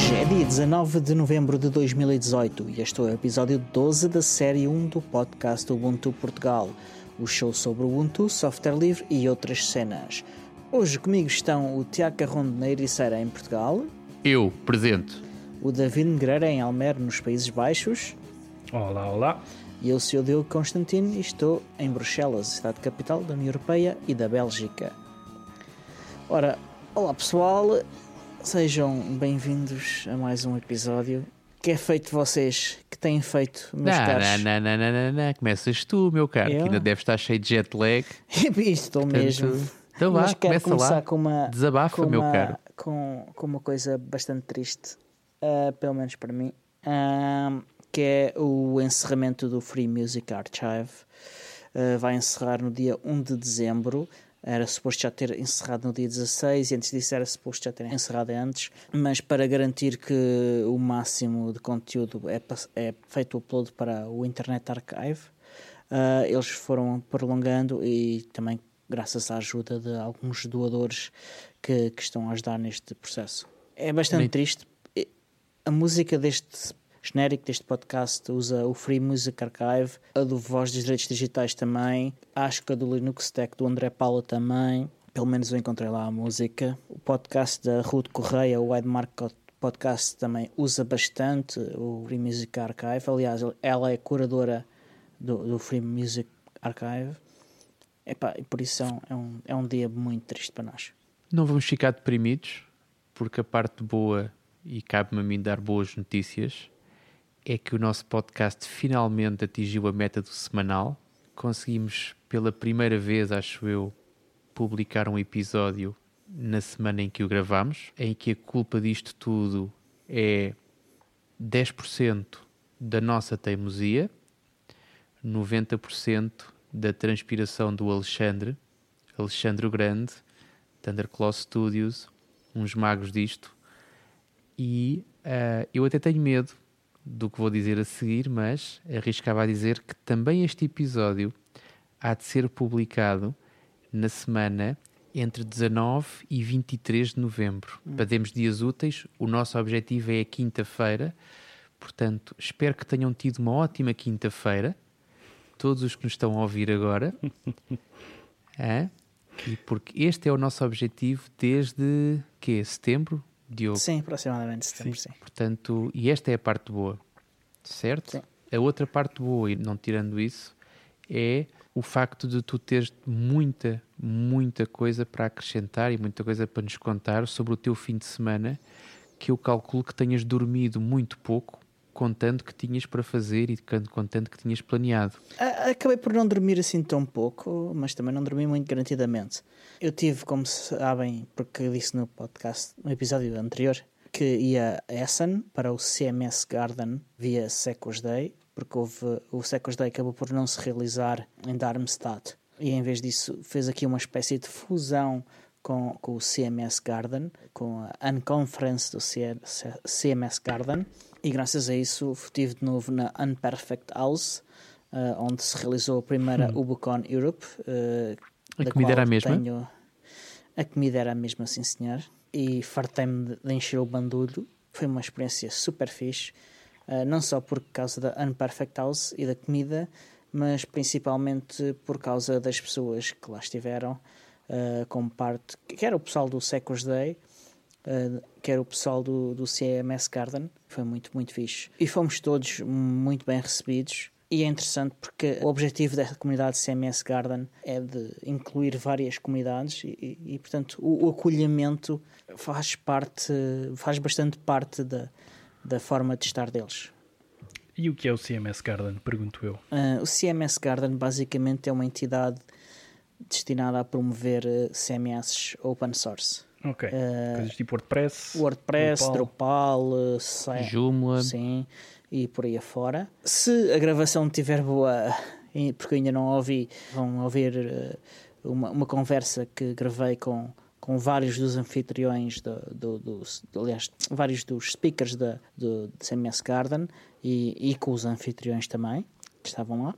Hoje é dia 19 de novembro de 2018 e este é o episódio 12 da série 1 do podcast Ubuntu Portugal, o show sobre Ubuntu, software livre e outras cenas. Hoje comigo estão o Tiago Carrão de Neiriceira em Portugal, Eu, presente. o David Negreira em Almer nos Países Baixos Olá, olá. e eu sou o Diogo Constantino e estou em Bruxelas, cidade capital da União Europeia e da Bélgica. Ora, olá pessoal, sejam bem-vindos a mais um episódio. Que é feito de vocês? Que têm feito, meus Não, caros? não, não, não, não, não. Começas tu, meu caro, Eu? que ainda deve estar cheio de jet lag. Estou mesmo. Então vá, Mas quero começar lá. com uma, Desabafa, com meu uma- caro. Com, com uma coisa bastante triste, ah, pelo menos para mim, ah, que é o encerramento do Free Music Archive. Ah, vai encerrar no dia 1 de dezembro. Era suposto já ter encerrado no dia 16 e antes disso era suposto já ter encerrado antes, mas para garantir que o máximo de conteúdo é, é feito o upload para o Internet Archive, Uh, eles foram prolongando e também graças à ajuda de alguns doadores que, que estão a ajudar neste processo. É bastante triste. A música deste genérico deste podcast usa o Free Music Archive, a do Voz dos Direitos Digitais também, acho que a do Linux Tech do André Paula também. Pelo menos eu encontrei lá a música. O podcast da Ruth Correia, o Widemark Podcast, também usa bastante o Free Music Archive. Aliás, ela é curadora do, do Free Music Archive. Epá, e por isso é um, é, um, é um dia muito triste para nós. Não vamos ficar deprimidos, porque a parte boa, e cabe-me a mim dar boas notícias, é que o nosso podcast finalmente atingiu a meta do semanal. Conseguimos, pela primeira vez, acho eu, publicar um episódio na semana em que o gravamos, em que a culpa disto tudo é 10% da nossa teimosia, 90% da transpiração do Alexandre, Alexandre o Grande, Thunderclaw Studios, uns magos disto. E ah, eu até tenho medo do que vou dizer a seguir, mas arriscava a dizer que também este episódio há de ser publicado na semana entre 19 e 23 de novembro. Para termos dias úteis, o nosso objetivo é a quinta-feira. Portanto, espero que tenham tido uma ótima quinta-feira. Todos os que nos estão a ouvir agora. Hã? E porque este é o nosso objetivo desde que setembro, Diogo. Sim, aproximadamente setembro, sim. Portanto, e esta é a parte boa, certo? Sim. A outra parte boa, e não tirando isso, é o facto de tu teres muita, muita coisa para acrescentar e muita coisa para nos contar sobre o teu fim de semana, que eu calculo que tenhas dormido muito pouco, contando que tinhas para fazer e contando que tinhas planeado. Acabei por não dormir assim tão pouco, mas também não dormi muito garantidamente. Eu tive, como sabem, porque disse no podcast, no episódio anterior, que ia a Essen para o CMS Garden via Secos Day, porque houve, o Secos Day acabou por não se realizar em Darmstadt. E em vez disso fez aqui uma espécie de fusão com, com o CMS Garden, com a Unconference do CMS Garden, e graças a isso estive de novo na Unperfect House, eh, onde se realizou a primeira UbuCon Europe. eh, A da comida era a mesma? tenho- A comida era a mesma, sim senhor. E fartei-me de- encher o bandulho. Foi uma experiência super fixe. eh, não só por causa da Unperfect House e da comida, mas principalmente por causa das pessoas que lá estiveram eh, como parte, que era o pessoal do Secos Day, eh, que era o pessoal do, do CMS Garden, foi muito, muito fixe. E fomos todos muito bem recebidos. E é interessante porque o objetivo da comunidade CMS Garden é de incluir várias comunidades e, e- portanto, o, o acolhimento faz parte, faz bastante parte da, da forma de estar deles. E o que é o CMS Garden? Pergunto eu. Ah, o CMS Garden basicamente é uma entidade destinada a promover eh, CMS open source. Ok. Eh, Coisas tipo WordPress. WordPress, Drupal. Drupal, eh, Joomla. sim, e por aí afora. Se a gravação estiver boa, porque eu ainda não ouvi, vão ouvir eh, uma, uma conversa que gravei com, com vários dos anfitriões, do, do, dos- aliás, vários dos speakers da, do, do CMS Garden e, e com os anfitriões também, que estavam lá.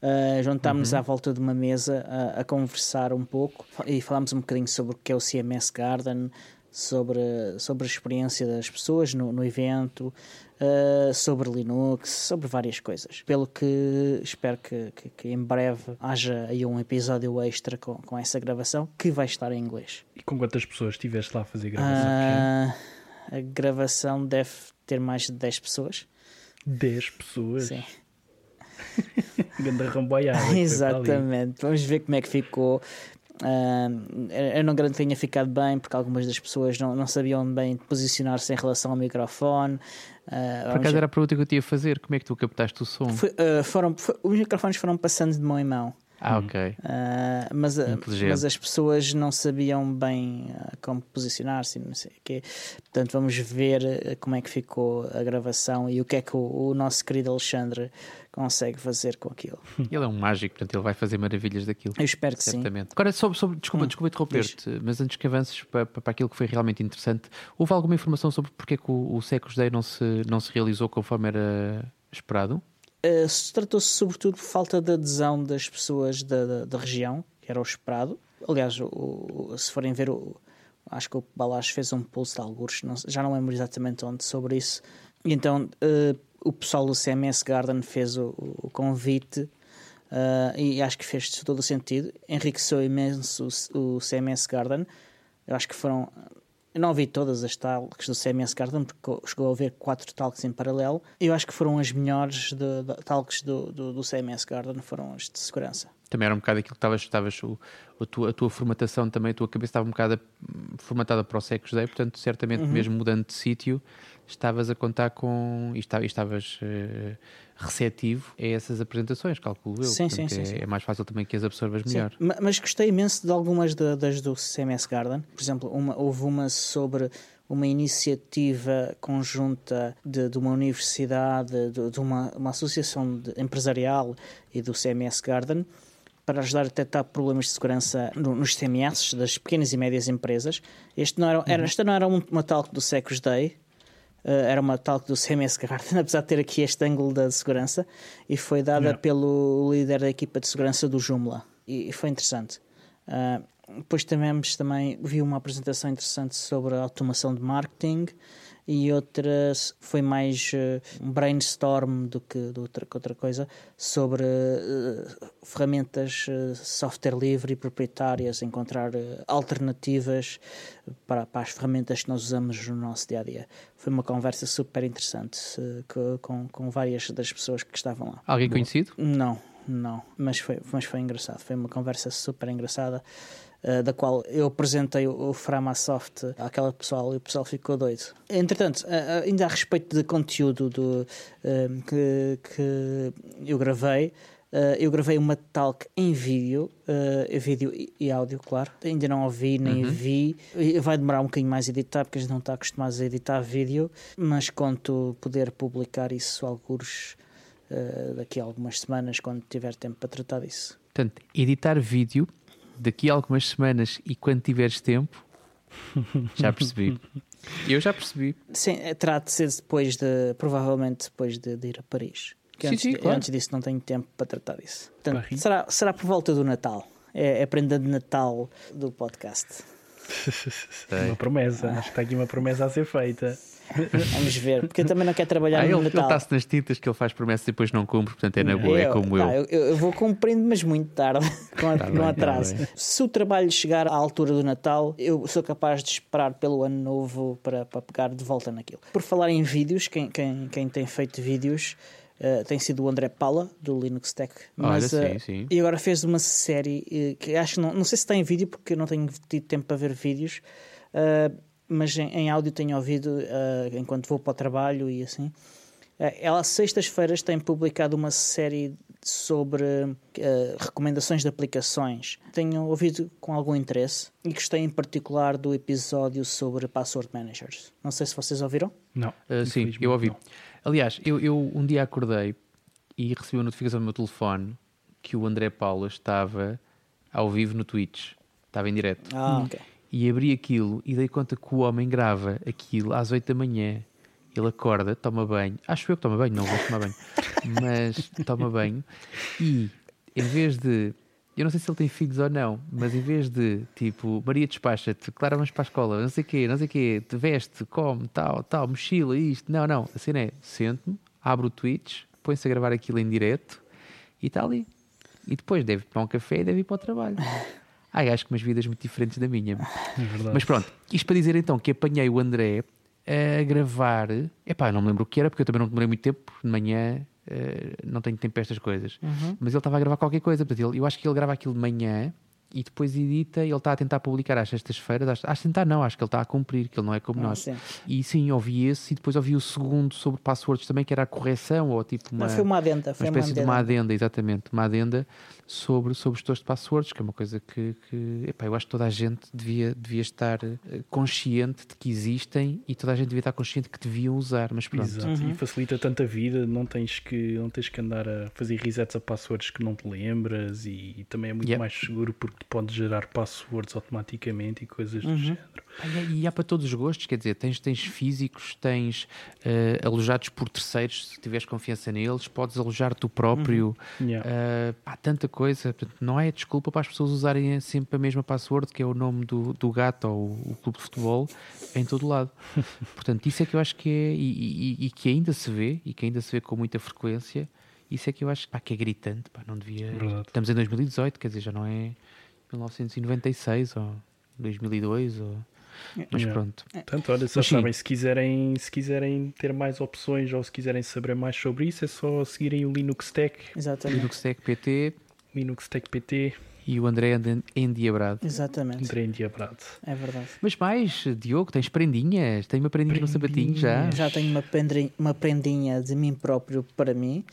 Uh, juntámos-nos à volta de uma mesa a, a conversar um pouco e falámos um bocadinho sobre o que é o CMS Garden, sobre, sobre a experiência das pessoas no, no evento, uh, sobre Linux, sobre várias coisas. Pelo que espero que, que, que, em breve haja aí um episódio extra com, com essa gravação que vai estar em inglês. E com quantas pessoas estiveste lá a fazer gravação? Uh, a gravação deve ter mais de 10 pessoas. 10 pessoas? Sim. Ganda ramboiada. Exatamente. Vamos ver como é que ficou. Uh, eu não garanto que tenha ficado bem, porque algumas das pessoas não, não sabiam bem posicionar-se em relação ao microfone. Uh, Por acaso era a pergunta que eu tinha a fazer: como é que tu captaste o som? Foi, uh, foram, foi, os microfones foram passando de mão em mão. Ah, ok. Uh, mas, mas as pessoas não sabiam bem uh, como posicionar-se, não sei o quê. Portanto, vamos ver como é que ficou a gravação e o que é que o, o, nosso querido Alexandre consegue fazer com aquilo. Ele é um mágico, portanto, ele vai fazer maravilhas daquilo. Eu espero que certamente. sim. Agora, sobre, sobre, desculpa, hum, desculpa interromper-te, mas antes que avances para, para aquilo que foi realmente interessante, houve alguma informação sobre porque é que o, o Secos Day não se, não se realizou conforme era esperado? Uh, Tratou-se sobretudo por falta de adesão das pessoas da, da, da região, que era o esperado. Aliás, o, o, se forem ver, o, acho que o Balaz fez um pulso de alguns, não, já não lembro exatamente onde, sobre isso. E então uh, o pessoal do CMS Garden fez o, o convite uh, e acho que fez todo o sentido. Enriqueceu imenso o, o CMS Garden. Eu acho que foram eu não vi todas as talks do CMS Garden, porque chegou a haver quatro talks em paralelo. Eu acho que foram as melhores de, de, talks do, do, do, CMS Garden, foram as de segurança. Também era um bocado aquilo que estavas, estavas a, tua, a tua formatação também, a tua cabeça estava um bocado formatada para o Secos Day, portanto, certamente uhum. mesmo mudando de sítio, estavas a contar com. e estavas. Uh, receptivo a essas apresentações, calculo eu. Sim, sim, sim, é, sim, é, mais fácil também que as absorvas melhor. Mas gostei imenso de algumas de, das do CMS Garden. Por exemplo, uma, houve uma sobre uma iniciativa conjunta de, de uma universidade, de, de uma, uma associação empresarial e do CMS Garden para ajudar a detectar problemas de segurança no, nos CMS das pequenas e médias empresas. Este não era, era, uhum. esta não era uma talk do Secos Day, uh, era uma talk do CMS Garden, apesar de ter aqui este ângulo da segurança, e foi dada pelo líder da equipa de segurança do Joomla. E, e foi interessante. Uh, depois também, também vi uma apresentação interessante sobre a automação de marketing e outra foi mais uh, um brainstorm do que, do outra, outra coisa sobre uh, ferramentas uh, software livre e proprietárias, encontrar alternativas para, para, as ferramentas que nós usamos no nosso dia a dia. Foi uma conversa super interessante com, com várias das pessoas que estavam lá. Alguém conhecido? Não, não, mas foi, mas foi engraçado. Foi uma conversa super engraçada. Uh, da qual eu apresentei o, Framasoft àquela pessoal e o pessoal ficou doido. Entretanto, uh, ainda a respeito de conteúdo do, que, que eu gravei, eu gravei uma talk em vídeo, vídeo e, áudio, claro. Ainda não ouvi nem uhum. vi. Vai demorar um bocadinho mais a editar, porque a gente não está acostumado a editar vídeo, mas conto poder publicar isso alguns daqui a algumas semanas, quando tiver tempo para tratar disso. Portanto, editar vídeo daqui a algumas semanas e quando tiveres tempo, já percebi. Eu já percebi. Sim, é, terá de ser depois de, provavelmente depois de, de ir a Paris. Sim, antes, sim, claro. antes disso não tenho tempo para tratar disso. Portanto, será, será por volta do Natal. É, é a prenda de Natal do podcast. uma promessa, acho que está aqui uma promessa a ser feita. Vamos ver, porque eu também não quero trabalhar ah, no ele, Natal. Ele está-se nas tintas que ele faz promessas e depois não cumpre, portanto é na boa, é eu, é como eu. eu. eu. vou cumprindo, mas muito tarde, com, tá com atraso. Tá Se o trabalho chegar à altura do Natal, eu sou capaz de esperar pelo ano novo para, para pegar de volta naquilo. Por falar em vídeos, quem, quem, quem tem feito vídeos. Uh, tem sido o André Paula, do Linux Tech. Mas, Olha, sim, uh, sim. E agora fez uma série uh, que acho que não, não sei se tem vídeo, porque eu não tenho tido tempo para ver vídeos mas em, em, áudio tenho ouvido uh, enquanto vou para o trabalho e assim. Uh, ela, sextas-feiras, tem publicado uma série sobre uh, recomendações de aplicações. Tenho ouvido com algum interesse e gostei em particular do episódio sobre password managers. Não sei se vocês ouviram. Não. sim, eu ouvi. Não. Aliás, eu, eu um dia acordei e recebi uma notificação no meu telefone que o André Paula estava ao vivo no Twitch. Estava em direto. Ah, ok e abri aquilo e dei conta que o homem grava aquilo às 8 da manhã. Ele acorda, toma banho, acho eu que toma banho, não vou tomar banho, mas toma banho e em vez de eu não sei se ele tem filhos ou não, mas em vez de tipo, Maria despacha-te, Clara vamos para a escola, não sei o quê, não sei o quê, te veste, come, tal, tal, mochila, isto, não, não, assim é, sento-me, abro o Twitch, põe-se a gravar aquilo em direto e está ali. E depois deve tomar um café e deve ir para o trabalho. Há gajos com umas vidas muito diferentes da minha. É Mas pronto, isto para dizer então que apanhei o André a gravar. Epá, não me lembro o que era, porque eu também não demorei muito tempo de manhã. eh, não tenho tempo para estas coisas. Mas ele estava a gravar qualquer coisa. Portanto, ele- eu acho que ele grava aquilo de manhã e depois edita. E ele está a tentar publicar às sextas-feiras. Acho, tentar, não, acho que ele está a cumprir, que ele não é como Ah, nós. sim. E sim, ouvi esse e depois ouvi o segundo sobre passwords também, que era a correção ou tipo uma, Não, foi uma adenda. Foi uma uma espécie de uma adenda. adenda, exatamente, uma adenda sobre, sobre gestores de passwords, que é uma coisa que, que epá, eu acho que toda a gente devia, devia estar eh, consciente de que existem e toda a gente devia estar consciente que deviam usar, mas pronto. Exato, e facilita tanta vida, não tens, que, não tens que andar a fazer resets a passwords que não te lembras e, e também é muito Yep. mais seguro porque te pode gerar passwords automaticamente e coisas do género. E, há- para todos os gostos, quer dizer, tens, tens físicos, tens eh, alojados por terceiros, se tiveres confiança neles, podes alojar tu próprio. Yeah. Uh, há tanta coisa, não é desculpa para as pessoas usarem sempre a mesma password, que é o nome do, do gato ou o, clube de futebol, em todo lado. portanto, isso é que eu acho que é, e, e- e que ainda se vê, e que ainda se vê com muita frequência, isso é que eu acho pá, que é gritante, pá, não devia. Verdade. Estamos em 2018, quer dizer, já não é 1996 ou 2002, ou... mas Yeah. pronto. Portanto, olha, só sabem, se quiserem, se quiserem ter mais opções ou se quiserem saber mais sobre isso, é só seguirem o Linux Tech, Exatamente. Linux Tech PT Linux Tech PT, e o André endiabrado. Exatamente. André Diabrado. É verdade. Mas mais, Diogo, tens prendinhas? Tem uma prendinha no sapatinho já? Já tenho uma, pendri- uma prendinha de mim próprio para mim.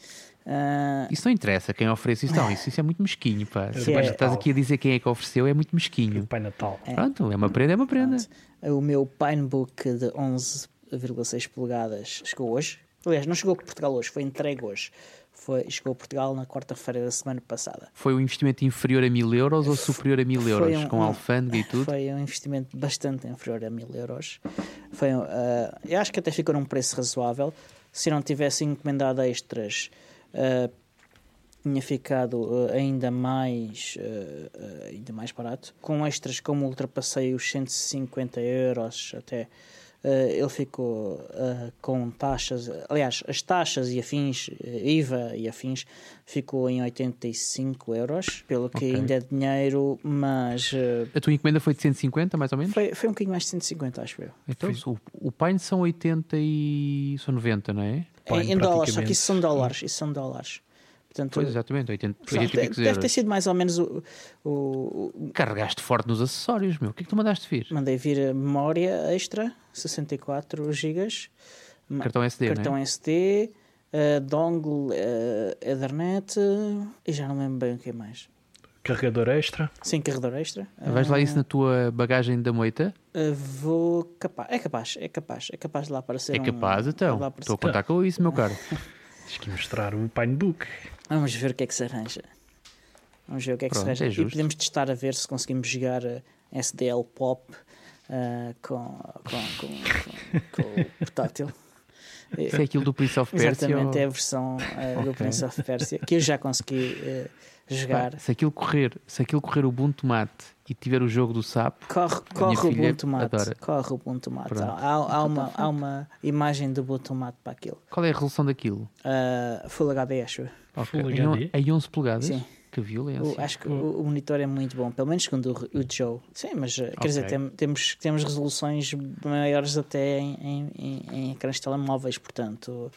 Ah, Isso não interessa quem oferece isso, não. Isso, isso é muito mesquinho, pá. Se é- estás aqui a dizer quem é que ofereceu, é muito mesquinho. Pai Natal. Pronto, é uma prenda, é uma prenda. o meu Pinebook de 11,6 polegadas chegou hoje. Aliás, não chegou a Portugal hoje, foi entregue hoje. Foi, chegou a Portugal na quarta-feira da semana passada. Foi um investimento inferior a mil euros ou superior a mil euros? um- com um- alfândega e tudo? Foi um investimento bastante inferior a mil euros. Foi, ah, eu acho que até ficou num preço razoável. Se não tivesse encomendado extras, ah, tinha ficado ah, ainda mais ah, ainda mais barato. Com extras, como ultrapassei os 150 euros até. ele ficou com taxas, aliás, as taxas e afins, IVA e afins, ficou em 85 euros, pelo que Ok. ainda é dinheiro, mas A tua encomenda foi de 150, mais ou menos? foi, foi um bocadinho mais de 150, acho eu. Então, o, o Pine são 80 e... são 90, não é? Pine, em, dólares, só que isso são dólares. Isso são dólares. Portanto, Pois, exatamente, 80, portanto, 80 e deve, deve ter sido mais ou menos o, o- Carregaste forte nos acessórios, meu. O que é que tu mandaste vir? Mandei vir a memória extra, 64 GB, Cartão SD, cartão não é? SD, eh, dongle eh, Ethernet e já não lembro bem o que mais. Carregador extra. Sim, carregador extra. Vais lá isso na tua bagagem da moita? Eh, vou capaz, é capaz, é capaz, é capaz de lá aparecer É um- capaz, então. lá aparecer- Estou a contar com isso, meu caro. Tens que mostrar o Pinebook. Vamos ver o que é que se arranja. Vamos ver o que é que Pronto, se arranja. é e podemos testar a ver se conseguimos jogar eh, SDL Pop eh, com, com, com, com, com o portátil. Isso é aquilo do Prince of Persia? Exatamente, ou- é a versão eh, do Ok. Prince of Persia que eu já consegui eh, jogar. Pá, se aquilo correr, se aquilo correr o Ubuntu Mate e tiver o jogo do SAP, Corre, corre o filha Ubuntu Mate. adora. Corre o Ubuntu Mate. Pronto. Há, há, uma, há uma imagem do Ubuntu Mate para aquilo. qual é a resolução daquilo? Uh, Full HD, acho eu. Ok, Full HD? Em 11 polegadas? Sim. Que violência. O- acho que o, o monitor é muito bom, pelo menos segundo o, o Joe. Sim, mas eh, quer dizer, tem- temos, temos resoluções maiores até em, em, em, em ecrãs de telemóveis, portanto.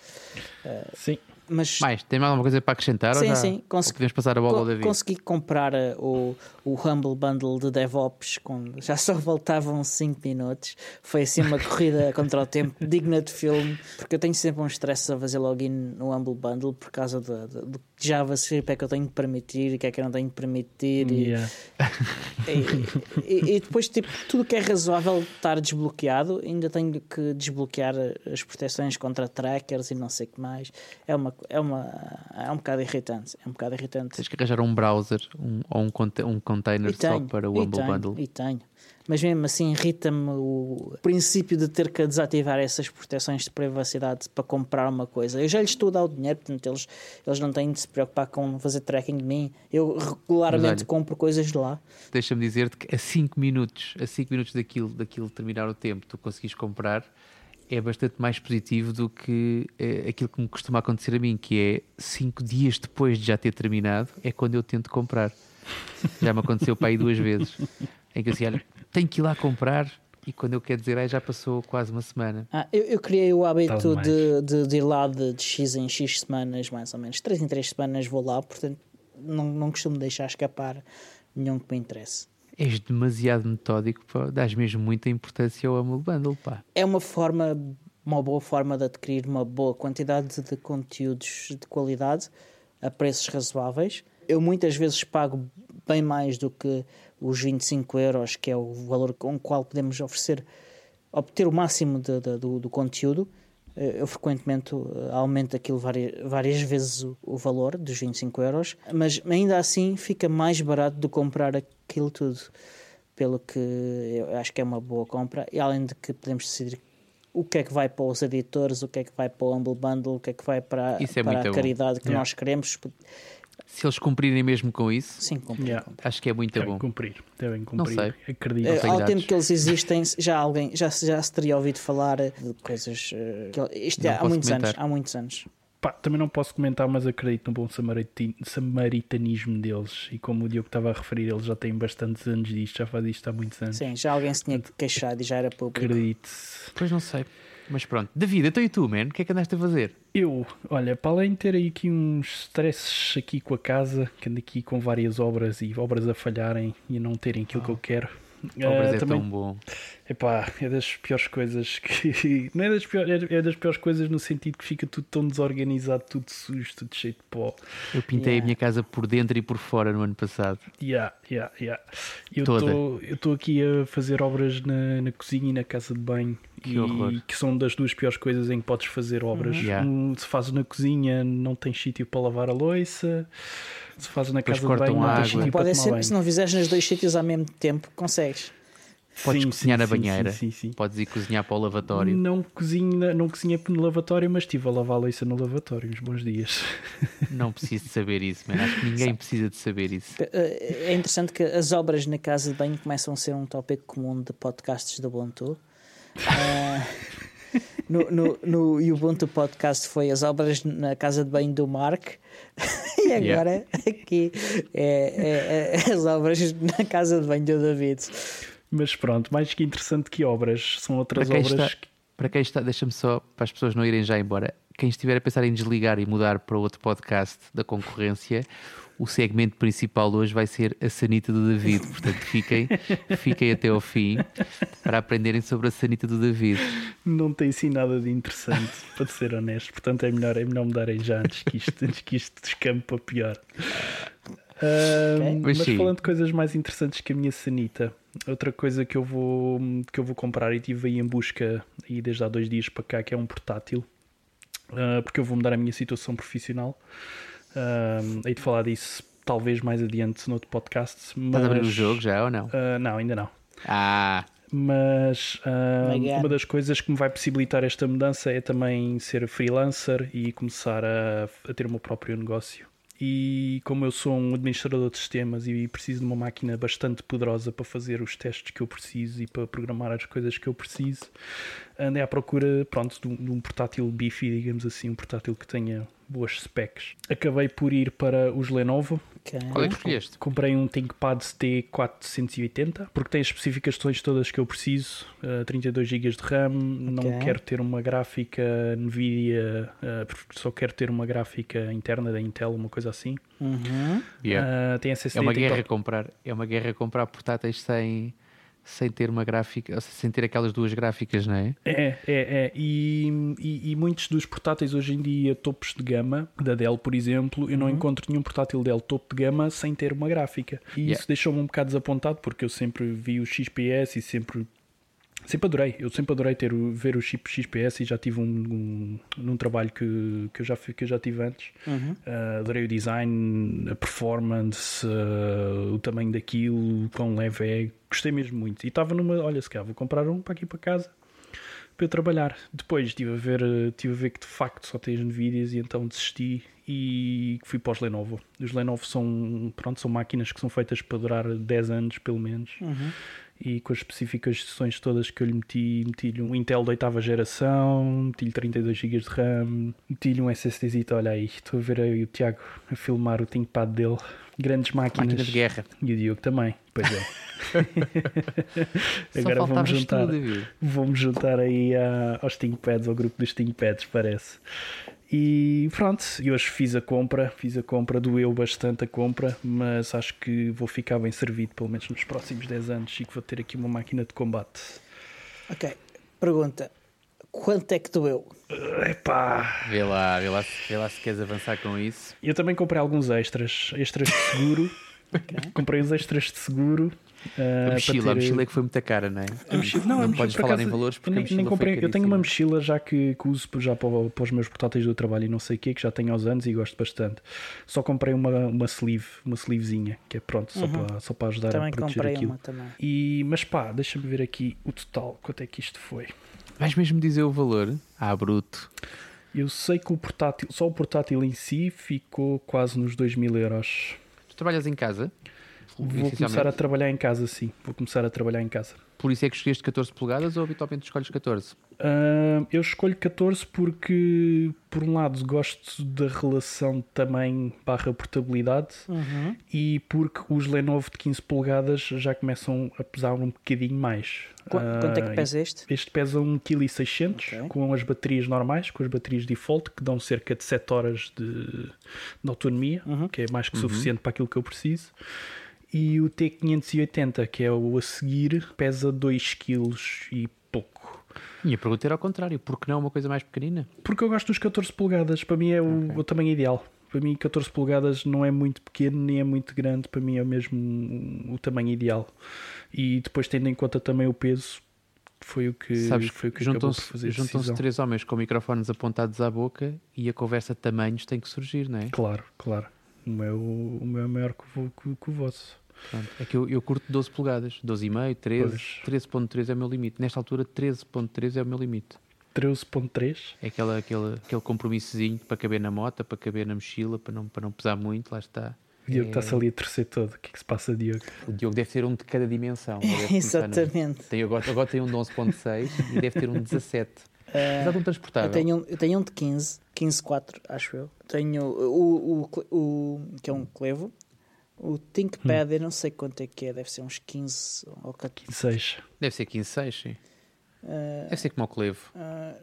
Sim. Mas Mais, tem mais alguma coisa para acrescentar? ou Sim, sim, consegui- podemos passar a bola ao David? consegui comprar eh, o, o Humble Bundle de DevOps, com, já só faltavam 5 minutos. Foi assim uma corrida contra o tempo digna de filme, porque eu tenho sempre um stress a fazer login no Humble Bundle por causa de, de, de que JavaScript é que eu tenho que permitir e o que é que eu não tenho que permitir. E, Yeah. e, e- e depois, tipo, tudo que é razoável estar desbloqueado, ainda tenho que desbloquear as proteções contra trackers e não sei o que mais. É uma, é, uma, é um bocado irritante. É um bocado irritante. Tens que arranjar um browser um, ou um, conte um container E só tenho, para o Humble tenho, Bundle. E tenho. Mas mesmo assim irrita-me o princípio de ter que desativar essas proteções de privacidade para comprar uma coisa. Eu já lhes estou a dar o dinheiro, portanto eles, eles não têm de se preocupar com fazer tracking de mim. Eu regularmente olha, compro coisas de lá. Deixa-me dizer-te que a 5 minutos, a 5 minutos daquilo, daquilo terminar o tempo, tu conseguis comprar, é bastante mais positivo do que eh, aquilo que me costuma acontecer a mim, que é 5 dias depois de já ter terminado, é quando eu tento comprar. Já me aconteceu para aí duas vezes. Em que assim, olha, tenho que ir lá comprar e quando eu quero dizer, aí já passou quase uma semana. Ah, eu, eu criei o hábito Tá de, de, de ir lá de, de X em X semanas, mais ou menos. 3 em 3 semanas vou lá, portanto não, não costumo deixar escapar nenhum que me interesse. És demasiado metódico, pá. dás mesmo muita importância ao Humble Bundle, pá. É uma forma, uma boa forma de adquirir uma boa quantidade de conteúdos de qualidade a preços razoáveis. Eu muitas vezes pago bem mais do que os 25 euros, que é o valor com o qual podemos oferecer, obter o máximo de, de, do, do conteúdo. Eu frequentemente eh, aumento aquilo várias, várias vezes o, o, valor dos 25 euros, mas ainda assim fica mais barato do que comprar aquilo tudo. Pelo que eu acho que é uma boa compra, e além de que podemos decidir o que é que vai para os editores, o que é que vai para o Humble Bundle, o que é que vai para, é para a bom. caridade que Yeah. nós queremos. Se eles cumprirem mesmo com isso, Sim, compra, Yeah. compra. acho que é muito Devem bom. cumprir. Devem cumprir. sei. Acredito. Eh, tenho ao dados. tempo que eles existem, já alguém já, se- já se teria ouvido falar de coisas. eh, que- isto Não é, há muitos comentar. anos. Há muitos anos. Pá, também não posso comentar, mas acredito no bom samaritanismo deles. E como o Diogo estava a referir, eles já têm bastantes anos disto, já faz isto há muitos anos. Sim, já alguém se tinha queixado e já era público. Acredite-se. Pois não sei. Mas pronto. David, então e tu, man? O que é que andaste a fazer? Eu, olha, para além de ter aí aqui uns stresses aqui com a casa, que ando aqui com várias obras e obras a falharem e a não terem aquilo que eu quero. Obras eh, é também, tão bom. epá, é das piores coisas que. Não é das piores, é das piores coisas no sentido que fica tudo tão desorganizado, tudo sujo, tudo cheio de pó. Eu pintei Yeah. a minha casa por dentro e por fora no ano passado. Yeah, yeah, yeah. Eu estou aqui a fazer obras na, na cozinha e na casa de banho Que e horror. que são das duas piores coisas em que podes fazer obras. Yeah. Um, se fazes na cozinha não tens sítio para lavar a louça, se fazes na Depois casa de banho não tens sítio para ser, banho. se não fizeres nos dois sítios ao mesmo tempo, consegues. Podes Sim, cozinhar sim, na banheira. Sim, sim, sim. Podes ir cozinhar para o lavatório. Não cozinho, não cozinhei no lavatório, mas estive a lavar a louça no lavatório uns bons dias. Não preciso de saber isso, man. Acho que ninguém precisa de saber isso. Eh, É interessante que as obras na casa de banho começam a ser um tópico comum de podcasts do Ubuntu. Ah, no, no, no Ubuntu Podcast foi as obras na casa de banho do Mark. E agora aqui é, é- é as obras na casa de banho do David. Mas pronto, mais que interessante que obras, são outras Para quem obras está- Para quem está, deixa-me só, para as pessoas não irem já embora, quem estiver a pensar em desligar e mudar para outro podcast da concorrência, o segmento principal hoje vai ser a sanita do David. Portanto, fiquem, fiquem até ao fim para aprenderem sobre a sanita do David. não tem assim nada de interessante, para ser honesto. Portanto, é melhor, é melhor mudarem já antes que isto, antes que isto descampe para pior. Ahm, Mas mas falando de coisas mais interessantes que a minha sanita, outra coisa que eu vou, que eu vou comprar e tive aí em busca e desde há dois dias para cá, que é um portátil, ah, porque eu vou mudar a minha situação profissional. Ahm, hei de falar disso talvez mais adiante no outro podcast. Mas, Estás a abrir o jogo já ou não? Ah, não, ainda não. Ah, Mas uma das coisas que me vai possibilitar esta mudança é também ser freelancer e começar a, a ter o meu próprio negócio. E como eu sou um administrador de sistemas e preciso de uma máquina bastante poderosa para fazer os testes que eu preciso e para programar as coisas que eu preciso, andei à procura pronto, de, um, de um portátil bifi, digamos assim, um portátil que tenha boas specs. Acabei por ir para os Lenovo, Ok. qual é que escolheste? Comprei um ThinkPad T480 porque tem as especificações todas que eu preciso, uh, 32 GB de RAM, não Ok. quero ter uma gráfica Nvidia, uh, porque só quero ter uma gráfica interna da Intel, uma coisa assim. Uhum. Yeah. Uh, tem SSD, É uma guerra top- comprar, é uma guerra comprar portáteis sem, sem ter uma gráfica, sem ter aquelas duas gráficas, não é? É, é, é. E, e, e muitos dos portáteis hoje em dia, topos de gama, da Dell, por exemplo, eu não encontro nenhum portátil Dell topo de gama sem ter uma gráfica. E Yeah. isso deixou-me um bocado desapontado, porque eu sempre vi o XPS e sempre Sempre adorei, eu sempre adorei ter, o- ver o chip XPS e já tive um, um num trabalho que, que, eu já, que eu já tive antes. Uhum. Uh, adorei o design, a performance, uh, o tamanho daquilo, quão leve é. Gostei mesmo muito. E estava numa, olha, se calhar vou comprar um para aqui para casa para eu trabalhar. Depois estive a ver, estive a ver que de facto só tens Nvidias e então desisti e fui para os Lenovo. Os Lenovo são, pronto, são máquinas que são feitas para durar 10 anos pelo menos Uhum. E com as especificações todas que eu lhe meti, meti-lhe um Intel de oitava geração, meti-lhe 32 GB de RAM, meti-lhe um SSD, olha aí, estou a ver aí o Tiago a filmar o ThinkPad dele, grandes máquinas, Máquina de guerra. e o Diogo também, pois é. Agora vamos juntar, tu, David. vamos juntar aí a- aos ThinkPads, ao grupo dos ThinkPads, parece. E pronto, e hoje fiz a compra, fiz a compra, doeu bastante a compra, mas acho que vou ficar bem servido, pelo menos nos próximos 10 anos, e que vou ter aqui uma máquina de combate. Ok. Pergunta: quanto é que doeu? Epá! Vê lá, vê lá, vê lá se queres avançar com isso. Eu também comprei alguns extras, extras de seguro. Comprei os extras de seguro. A mochila, para a ter- mochila é que foi muito cara, não é? A mochila- Não a mochila, podes falar acaso, em valores porque nem, mochila nem foi comprei. Eu tenho uma mochila já que, que uso já para, para os meus portáteis do trabalho e não sei o quê, que já tenho aos anos e gosto bastante. Só comprei uma, uma sleeve, uma sleevezinha, que é pronto, só, para, só para ajudar Também a proteger comprei aquilo. uma também. E, mas pá, deixa-me ver aqui o total, quanto é que isto foi. Vais mesmo dizer o valor? Ah, bruto. Eu sei que o portátil, só o portátil em si ficou quase nos 2 mil euros. Tu trabalhas em casa? Vou começar a trabalhar em casa, sim. Vou começar a trabalhar em casa. Por isso é que escolheste 14 polegadas ou habitualmente escolhes 14? Ah, eu escolho 14 porque, por um lado, gosto da relação tamanho barra portabilidade Uhum. e porque os Lenovo de 15 polegadas já começam a pesar um bocadinho mais. Qu- quanto é Ah, que pesa este? Este pesa 1,6 kg Ok. com as baterias normais, com as baterias default, que dão cerca de 7 horas de, de autonomia, Uhum. que é mais que suficiente para aquilo que eu preciso. E o T580, que é o a seguir, pesa 2 kg e pouco. Minha pergunta era ao contrário, porque não uma coisa mais pequenina? Porque eu gosto dos 14 polegadas, para mim é o, Ok. o tamanho ideal. Para mim, 14 polegadas não é muito pequeno nem é muito grande, para mim é mesmo o tamanho ideal. E depois, tendo em conta também o peso, foi o que, Sabes foi o que juntam-se fazer a juntam-se três homens com microfones apontados à boca e a conversa de tamanhos tem que surgir, não é? Claro, claro. O meu, o meu é maior que o, que, que o vosso. Pronto. É que eu, eu curto 12 polegadas, 12,5, 13, Pois. 13.3 é o meu limite. Nesta altura, 13.3 é o meu limite. 13.3. É aquela, aquele, aquele compromissozinho para caber na moto, para caber na mochila, para não, para não pesar muito, lá está. O Diogo É- está-se ali a torcer todo. O que é que se passa, Diogo? O Diogo deve ter um de cada dimensão. Deve começar no- Exatamente. Tem, agora, agora tem um de 11.6 e deve ter um de 17. Mas Ah, algum transportável? eu, tenho, um- eu tenho um de 15, 15.4, acho eu. Tenho o, o, o, que é um Clevo. O ThinkPad, eu não sei quanto é que é, deve ser uns 15 ou 14. 6. Deve ser 15.6, sim. Ah, Deve ser como o Clevo.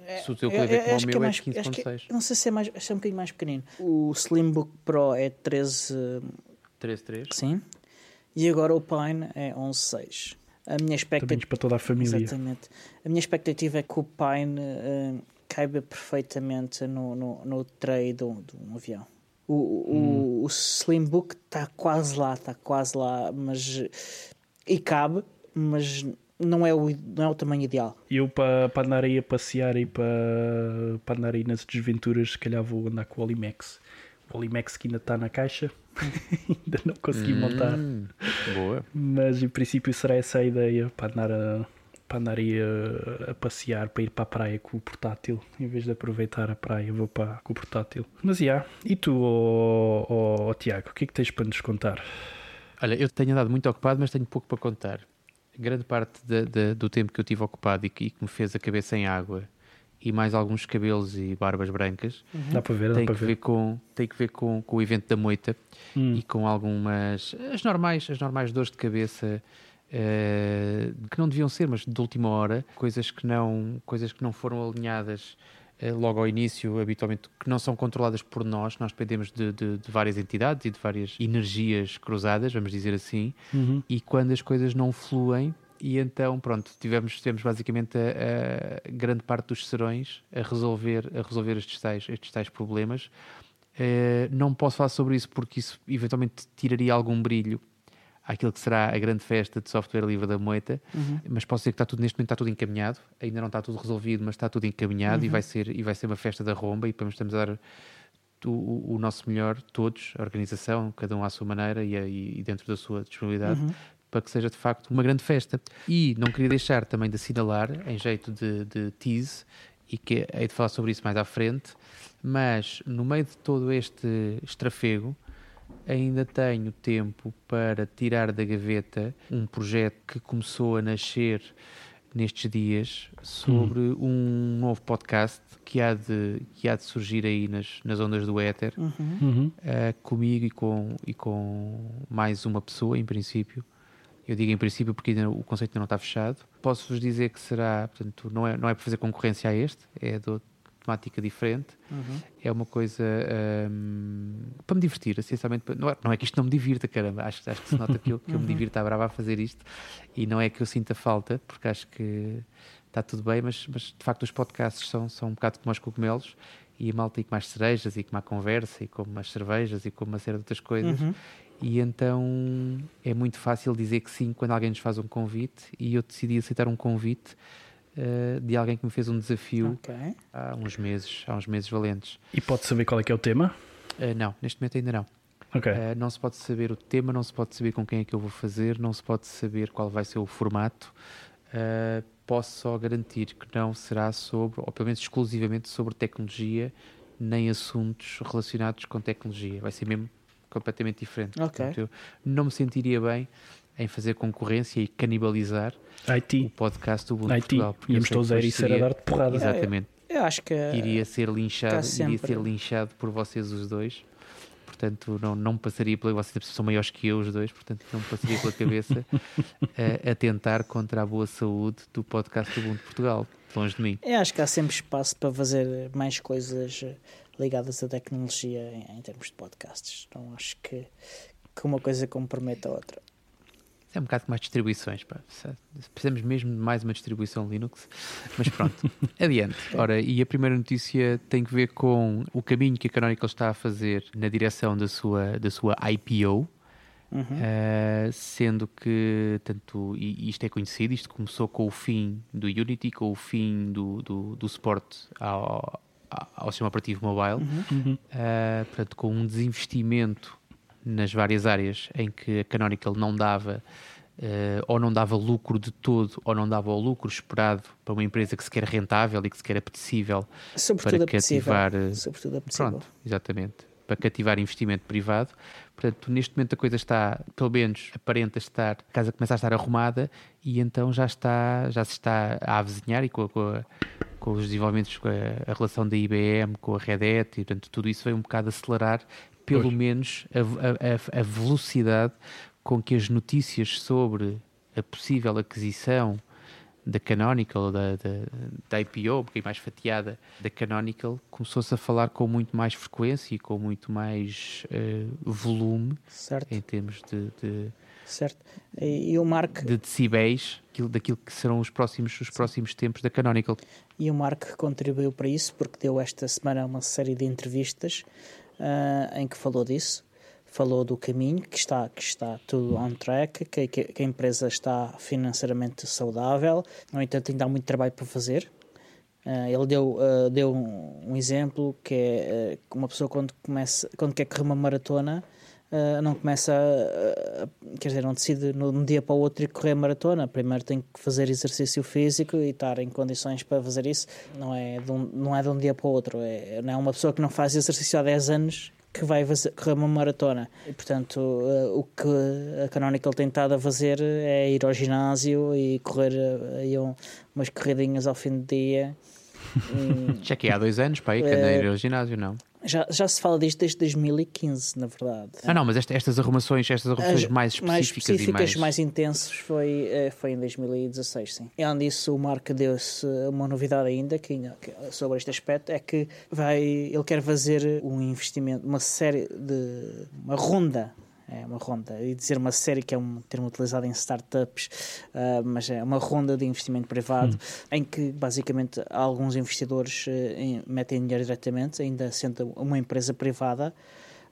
é- Se o teu eu- Clevo é eu como o meu, é mais- acho que- 15.6. Não sei se é mais, acho que é um bocadinho mais pequenino. O Slimbook Pro é 13, 13.3. sim. E agora o Pine é 11.6. A minha expectativa. Para toda a família. Exatamente. A minha expectativa é que o Pine eh, caiba perfeitamente no, no, no tray de um, de um avião. O, o, o Slimbook está quase lá, está quase lá, mas e cabe, mas não é o, não é o tamanho ideal. Eu, para, para andar aí a passear e para, para andar aí nas desventuras, se calhar vou andar com o Olimex. O Olimex que ainda está na caixa. ainda não consegui montar. Hum, boa. Mas em princípio será essa a ideia para andar, a, para andar a, a passear, para ir para a praia com o portátil. Em vez de aproveitar a praia, vou para com o portátil. Mas já, e tu, ó ó, ó, Tiago, o que é que tens para nos contar? Olha, eu tenho andado muito ocupado, mas tenho pouco para contar. Grande parte da- da- do tempo que eu tive ocupado e que, e que me fez a cabeça em água e mais alguns cabelos e barbas brancas Dá para ver, dá tem para que, ver. ver com, tem que ver com, com o evento da moita Hum. e com algumas as normais, as normais dores de cabeça eh, que não deviam ser, mas de última hora, coisas que não, coisas que não foram alinhadas eh, logo ao início, habitualmente, que não são controladas por nós, nós dependemos de, de- de várias entidades e de várias energias cruzadas, vamos dizer assim, Uhum. e quando as coisas não fluem, e então, pronto, tivemos, tivemos basicamente a, a grande parte dos serões a resolver, a resolver estes, tais, estes tais problemas. Eh, não posso falar sobre isso porque isso eventualmente tiraria algum brilho àquilo que será a grande festa de software livre da Moita, Uhum. mas posso dizer que está tudo, neste momento está tudo encaminhado, ainda não está tudo resolvido, mas está tudo encaminhado Uhum. e, vai ser, e vai ser uma festa da romba e estamos a dar o, o- nosso melhor, todos, a organização, cada um à sua maneira e, e dentro da sua disponibilidade, Uhum. Para que seja de facto uma grande festa. E não queria deixar também de assinalar, em jeito de, de tease, e que hei de falar sobre isso mais à frente, mas no meio de todo este estrafego, ainda tenho tempo para tirar da gaveta um projeto que começou a nascer nestes dias sobre um novo podcast que há de, que há de surgir aí nas, nas ondas do éter, Uhum. Uhum. eh, comigo e com, e com mais uma pessoa, em princípio. Eu digo em princípio porque ainda o conceito ainda não está fechado. Posso-vos dizer que será, portanto, não é, não é para fazer concorrência a este, é de temática diferente. Uhum. É uma coisa hum, para me divertir, essencialmente. Não é, não é que isto não me divirta, caramba. Acho, acho que se nota que eu, que eu me divirto à brava a fazer isto e não é que eu sinta falta, porque acho que está tudo bem, mas, mas de facto os podcasts são, são um bocado como os cogumelos e a malta e como as cerejas e como a conversa e como as cervejas e como uma série de outras coisas. Uhum. E então é muito fácil dizer que sim quando alguém nos faz um convite e eu decidi aceitar um convite eh, de alguém que me fez um desafio Ok. há uns meses, há uns meses valentes. E pode saber qual é que é o tema? Uh, não, neste momento ainda não. Ok. Uh, não se pode saber o tema, não se pode saber com quem é que eu vou fazer, não se pode saber qual vai ser o formato. Uh, posso só garantir que não será sobre, ou pelo menos exclusivamente sobre tecnologia, nem assuntos relacionados com tecnologia. Vai ser mesmo completamente diferente. Ok. Portanto, eu não me sentiria bem em fazer concorrência e canibalizar o IT. podcast do Ubuntu IT. Portugal. porque eu Íamos todos a isso era seria- dar de porrada. Exatamente Eu acho que iria ser linchado, iria ser linchado por vocês os dois. Portanto, não, não me passaria pela vocês são maiores que eu os dois, portanto não me passaria pela cabeça a, a tentar contra a boa saúde do podcast do Ubuntu Portugal, longe de mim. eu acho que há sempre espaço para fazer mais coisas ligadas à tecnologia em, em termos de podcasts. Não acho que, que uma coisa comprometa a outra. É um bocado mais distribuições, pá. Precisamos mesmo de mais uma distribuição Linux. Mas pronto, adiante. Ora, e a primeira notícia tem que ver com o caminho que a Canonical está a fazer na direção da sua, da sua IPO. Uhum. Uh, sendo que tanto e isto é conhecido, isto começou com o fim do Unity, com o fim do, do, do suporte ao, ao, sistema operativo mobile, Uhum. uh, portanto, com um desinvestimento nas várias áreas em que a Canonical não dava uh, ou não dava lucro de todo ou não dava o lucro esperado para uma empresa que se quer rentável e que se quer apetecível Sobretudo para apetecível. cativar uh, Sobretudo apetecível. Pronto, exatamente. Para cativar investimento privado. Portanto, neste momento a coisa está, pelo menos aparenta estar, a casa começa a estar arrumada e então já está, já se está a avizinhar e com, com, com os desenvolvimentos, com a, a relação da IBM, com a Red Hat, e portanto tudo isso veio um bocado acelerar, pelo Pois. menos a- a- a velocidade com que as notícias sobre a possível aquisição da Canonical, da, da, da IPO, um bocadinho mais fatiada da Canonical, começou-se a falar com muito mais frequência e com muito mais eh, volume Certo, em termos de, de, certo. E, o Mark, de decibéis aquilo- daquilo que serão os próximos, os próximos tempos da Canonical. e o Mark contribuiu para isso porque deu esta semana uma série de entrevistas ah, em que falou disso. Falou do caminho, que está, que está tudo on track, que, que- que a empresa está financeiramente saudável. No entanto, ainda há muito trabalho para fazer. Ah, ele deu, ah, deu um, um exemplo que é que uma pessoa quando, começa, quando quer correr uma maratona ah, não começa a, quer dizer, não decide de um dia para o outro ir correr a maratona. Primeiro tem que fazer exercício físico e estar em condições para fazer isso. Não é de um, não é de um dia para o outro. É, não é uma pessoa que não faz exercício há 10 anos que vai fazer, correr uma maratona. E, portanto, ah, o que a Canonical tem estado a fazer é ir ao ginásio e correr ah, aí um- umas corridinhas ao fim do dia. Já que há dois anos, pá, aí que Eh, andei ao ginásio, não? Já, já se fala disto desde 2015, na verdade. Ah, não, mas esta- estas arrumações, estas arrumações As mais específicas, mais específicas, mais, mais... intensos foi, eh, foi em 2016, sim. E além disso, o Marco deu-se uma novidade ainda- que- sobre este aspecto, é que vai, ele quer fazer um investimento, uma série de... uma ronda é uma ronda, e dizer uma série que é um termo utilizado em startups, ah, mas é uma ronda de investimento privado, em que basicamente alguns investidores eh, em- metem dinheiro diretamente, ainda sendo uma empresa privada,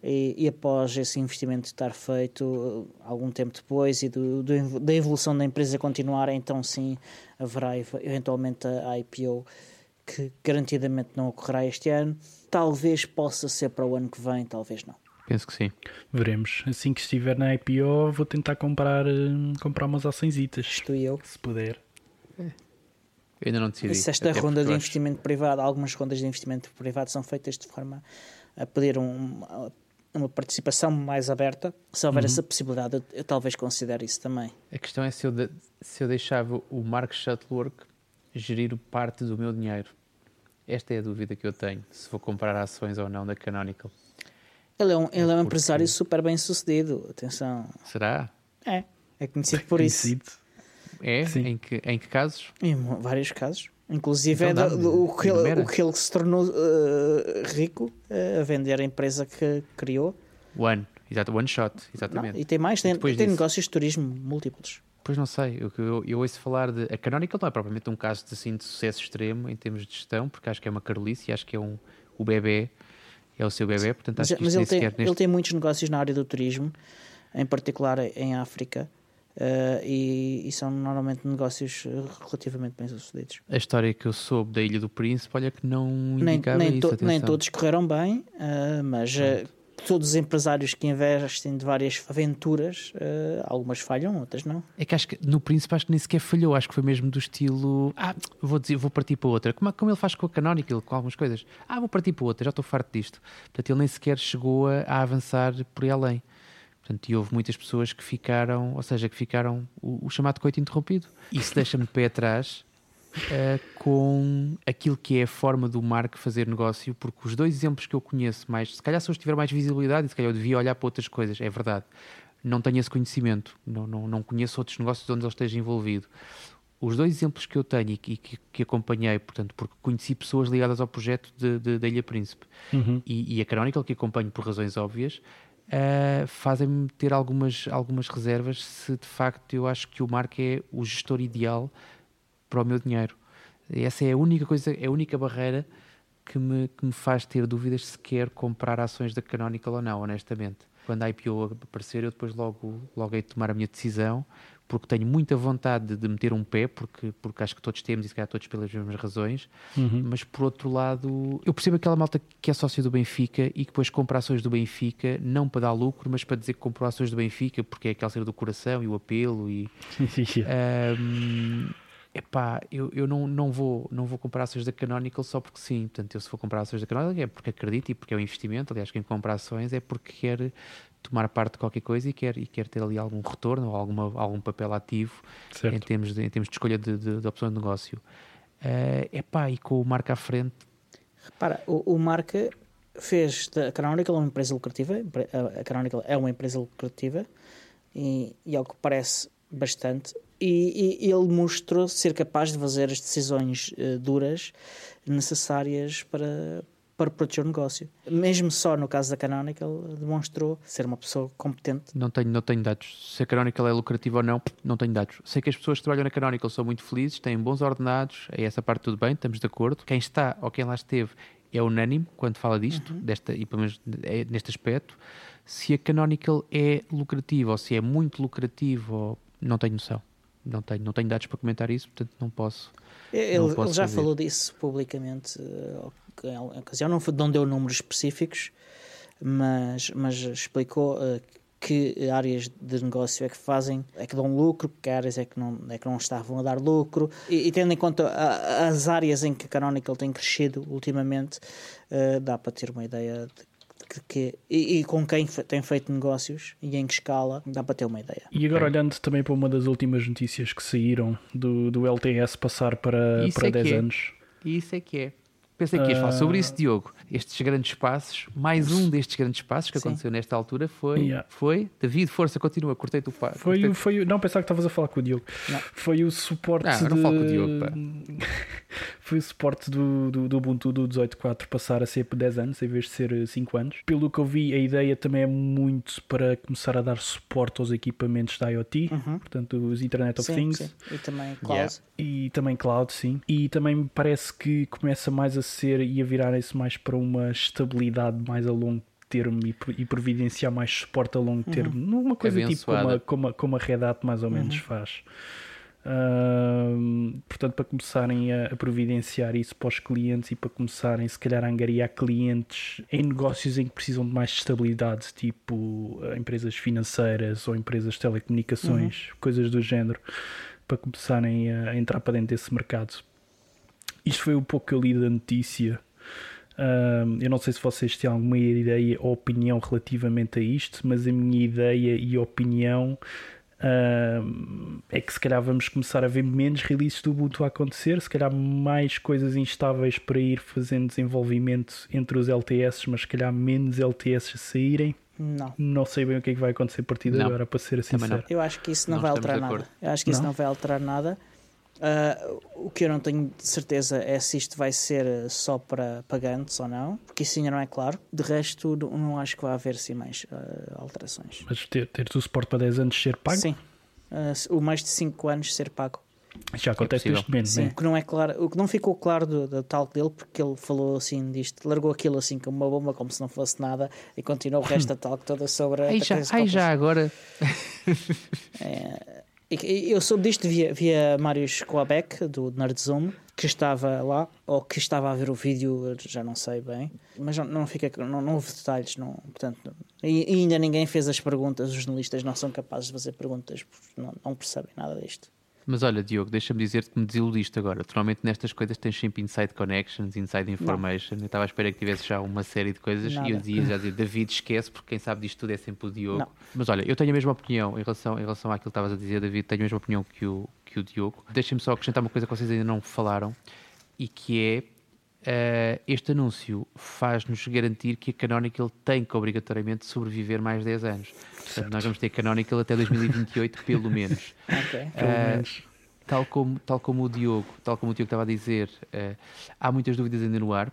E, e, após esse investimento estar feito, uh, algum tempo depois, e do, do, da evolução da empresa continuar, então sim haverá eventualmente a IPO que garantidamente não ocorrerá este ano. Talvez possa ser para o ano que vem, talvez não. Penso que sim. Veremos. Assim que estiver na IPO, vou tentar comprar, uh, comprar umas ações. Estou eu. Se puder. Eu ainda não decidi. Se esta ronda de investimento privado, algumas rondas de investimento privado são feitas de forma a pedir um, uma participação mais aberta, se houver uhum. essa possibilidade, eu, eu, talvez considere isso também. A questão é se eu, de, se eu deixava o Mark Shuttleworth gerir parte do meu dinheiro. Esta é a dúvida que eu tenho, se vou comprar ações ou não da Canonical. Ele é um, ele é um empresário super bem sucedido, atenção. Será? É, é conhecido por conhecido. isso. É? Em que, em que casos? Em vários casos. Inclusive então, é do, do, o, que ele, o que ele se tornou uh, rico uh, a vender a empresa que criou. One, exato, one shot, exatamente. Não, e tem mais, tem, tem negócios de turismo múltiplos. Pois não sei, eu, eu, eu, ouço falar de. A Canonical não é propriamente um caso de, assim, de sucesso extremo em termos de gestão, porque acho que é uma carolice e acho que é um, o bebê, é o seu bebê, portanto acho mas, que mas ele, tem, neste... ele tem muitos negócios na área do turismo, em particular em África. Uh, e, e, são normalmente negócios eh, relativamente bem sucedidos. A história que eu soube da Ilha do Príncipe, olha que não indicava nem, nem isso. To, nem todos correram bem, uh, mas uh, todos os empresários que investem de várias aventuras, algumas falham, outras não. É que acho que no Príncipe acho que nem sequer falhou, acho que foi mesmo do estilo ah, vou dizer, vou partir para outra. Como, como ele faz com a Canonical, com algumas coisas. Ah, vou partir para outra, já estou farto disto. Portanto, ele nem sequer chegou a, a avançar por aí além. Portanto, e houve muitas pessoas que ficaram, ou seja, que ficaram o, o chamado coito interrompido. Isso deixa-me de pé atrás uh, com aquilo que é a forma do Mark fazer negócio, porque os dois exemplos que eu conheço mais, se calhar se eu tiver mais visibilidade, se calhar eu devia olhar para outras coisas, é verdade. Não tenho esse conhecimento, não, não, não conheço outros negócios onde ele esteja envolvido. Os dois exemplos que eu tenho e que, que, que acompanhei, portanto, porque conheci pessoas ligadas ao projeto de, de, da Ilha Príncipe uhum. e, e a Canonical, que acompanho por razões óbvias, uh, fazem-me ter algumas, algumas reservas se de facto eu acho que o Marco é o gestor ideal para o meu dinheiro. Essa é a única coisa, é a única barreira que me, que me faz ter dúvidas se quer comprar ações da Canonical ou não, honestamente. Quando a IPO aparecer, eu depois logo, logo hei de tomar a minha decisão, porque tenho muita vontade de meter um pé, porque, porque acho que todos temos e se calhar todos pelas mesmas razões, uhum. mas por outro lado, eu percebo aquela malta que é sócio do Benfica e que depois compra ações do Benfica, não para dar lucro, mas para dizer que comprou ações do Benfica porque é aquela cena do coração e o apelo e... um, epá, eu, eu não, não, vou, não vou comprar ações da Canonical só porque sim. Portanto, eu se for comprar ações da Canonical é porque acredito e porque é um investimento. Aliás, quem compra ações é porque quer tomar parte de qualquer coisa e quer, e quer ter ali algum retorno ou alguma, algum papel ativo em termos, de, em termos de escolha de, de, de opção de negócio. É uh, epá, e com o Marca à frente. Repara, o, o Marca fez da Canonical uma empresa lucrativa. A Canonical é uma empresa lucrativa e, e ao que parece bastante e, e, ele mostrou ser capaz de fazer as decisões uh, duras necessárias para, para proteger o negócio. Mesmo só no caso da Canonical, demonstrou ser uma pessoa competente. Não tenho, não tenho dados. Se a Canonical é lucrativa ou não, não tenho dados. Sei que as pessoas que trabalham na Canonical são muito felizes, têm bons ordenados, é essa parte tudo bem, estamos de acordo. Quem está ou quem lá esteve é unânime quando fala disto, uhum. desta, e pelo menos é neste aspecto. Se a Canonical é lucrativa ou se é muito lucrativa, não tenho noção. Não tenho, não tenho dados para comentar isso, portanto não posso. Ele, não posso ele já fazer. falou disso publicamente eh, em ocasião, não, não deu números específicos, mas, mas explicou uh, que áreas de negócio é que fazem, é que dão lucro, que áreas é que não, é que não estavam a dar lucro, e, e tendo em conta a, as áreas em que a Canonical tem crescido ultimamente, uh, dá para ter uma ideia de que, que e, e, com quem tem feito negócios e em que escala, dá para ter uma ideia. E agora olhando também para uma das últimas notícias que saíram do, do LTS passar para, para é 10 é. anos. Isso é que é. Pensei que ias falar sobre isso, Diogo. Estes grandes passos, mais um destes grandes passos que Sim. aconteceu nesta altura foi, yeah. foi David, força, continua, cortei-te o passo. Foi, foi, não, pensava que estavas a falar com o Diogo. Não. Foi o suporte. Não, de... não falo com o Diogo, pá. foi o suporte do, do, do Ubuntu do 18.4 passar a ser por 10 anos em vez de ser 5 anos. Pelo que eu vi, a ideia também é muito para começar a dar suporte aos equipamentos da IoT, uhum. portanto, os Internet of sim, Things. Sim. E também cloud. Yeah. E também cloud, sim. E também parece que começa mais a ser e a virar isso mais para uma estabilidade mais a longo termo e, e providenciar mais suporte a longo termo. Numa coisa tipo como a, Abençoada. como, a, como a Red Hat mais ou menos faz. Ahm, portanto, para começarem a, a providenciar isso para os clientes e para começarem, se calhar, a angariar clientes em negócios em que precisam de mais estabilidade, tipo eh, empresas financeiras ou empresas de telecomunicações, coisas do género, para começarem a, a entrar para dentro desse mercado. Isto foi um pouco que eu li da notícia. Eu não sei se vocês têm alguma ideia ou opinião relativamente a isto, mas a minha ideia e opinião é que se calhar vamos começar a ver menos releases do Ubuntu a acontecer, se calhar mais coisas instáveis para ir fazendo desenvolvimento entre os LTS, mas se calhar menos LTS a saírem. Não. Não sei bem o que é que vai acontecer a partir de Não. agora, para ser sincero. Eu acho que isso não, Não vai alterar nada. Eu acho que isso Não? não vai alterar nada. Ah, o que eu não tenho de certeza é se isto vai ser só para pagantes ou não, porque isso ainda não é claro. De resto, não, não acho que vai haver assim mais ah, alterações. Mas ter, ter o suporte para 10 anos ser pago Sim. Ah, o mais de 5 anos ser pago. já acontece possível. neste momento, Sim, né? o que não é claro, o que não ficou claro do, do talk dele, porque ele falou assim disto, largou aquilo assim como uma bomba, como se não fosse nada, e continuou o resto da talk toda sobre a Aí já, Copas. já agora. E Eu soube disto via, via Marius do Nerdzoom, que estava lá, ou que estava a ver o vídeo, já não sei bem, mas não, não, fica, não, não houve detalhes, não, portanto, e ainda ninguém fez as perguntas, os jornalistas não são capazes de fazer perguntas, porque não, não percebem nada disto. Mas olha, Diogo, deixa-me dizer-te que me desiludiste agora. Normalmente nestas coisas tens sempre inside connections, inside information. Eu estava à espera que tivesse já uma série de coisas Nada. e eu dizia já dizer, David, esquece, porque quem sabe disto tudo é sempre o Diogo. Não. Mas olha, eu tenho a mesma opinião em relação, em relação àquilo que estavas a dizer, David, tenho a mesma opinião que o, que o Diogo. Deixem-me só acrescentar uma coisa que vocês ainda não falaram e que é eh, este anúncio faz-nos garantir que a Canonical tem que obrigatoriamente sobreviver mais 10 anos. Portanto, nós vamos ter Canonical até 2028, pelo menos. Ok. Pelo Ah, menos. tal como, tal como o Diogo, tal como o Diogo estava a dizer, eh, há muitas dúvidas ainda no ar.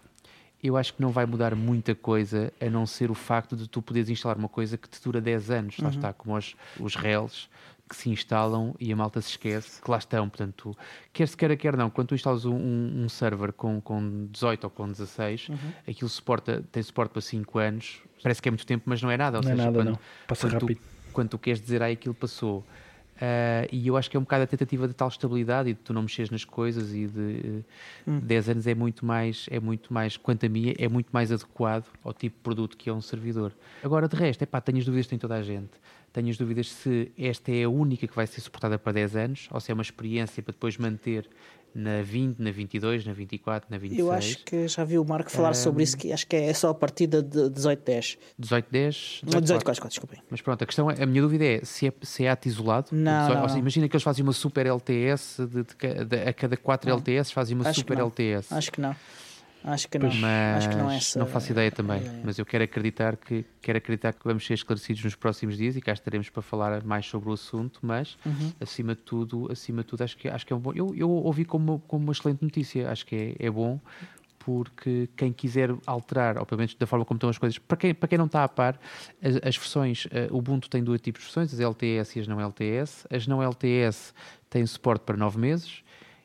Eu acho que não vai mudar muita coisa a não ser o facto de tu poderes instalar uma coisa que te dura 10 anos. Lá está, como os, os RELs que se instalam e a malta se esquece que lá estão. Portanto, quer se queira, quer não, quando tu instalas um, um server com, com 18 ou com 16, aquilo suporta, tem suporte para 5 anos. Parece que é muito tempo, mas não é nada. Ou Não é seja, nada, quando, não. Passa quando tu- rápido. quando tu queres dizer, ah, aquilo passou. Ah, e eu acho que é um bocado a tentativa de tal estabilidade e de tu não mexeres nas coisas e de Hum. 10 anos é muito mais, é muito mais, quanto a mim, é muito mais adequado ao tipo de produto que é um servidor. Agora, de resto, é pá, tenho as dúvidas, tem toda a gente. Tenho as dúvidas se esta é a única que vai ser suportada para 10 anos ou se é uma experiência para depois manter na 20, na 22, na 24, na 26. Eu acho que já vi o Marco falar sobre isso, que acho que é só a partir de 18-10. 18, 10, Não, 18 4. quase, quase, desculpem. Mas pronto, a questão é, a minha dúvida é se é, se é ato isolado. Não, Só- não, ou seja, não. Imagina que eles fazem uma super LTS, de, de de- a cada 4 LTS fazem uma Acho super não. LTS. Acho que não. Acho que não. mas Acho que não é essa. não faço ideia também. é. Mas eu quero acreditar que quero acreditar que vamos ser esclarecidos nos próximos dias e cá estaremos para falar mais sobre o assunto. Mas Uhum. acima de tudo, acima de tudo, acho que acho que é um bom. Eu, eu ouvi como, como uma excelente notícia. Acho que é, é bom porque quem quiser alterar, ou pelo menos da forma como estão as coisas, para quem, para quem não está a par, as, as versões, o Ubuntu tem dois tipos de versões, as LTS e as não LTS. As não LTS têm suporte para 9 meses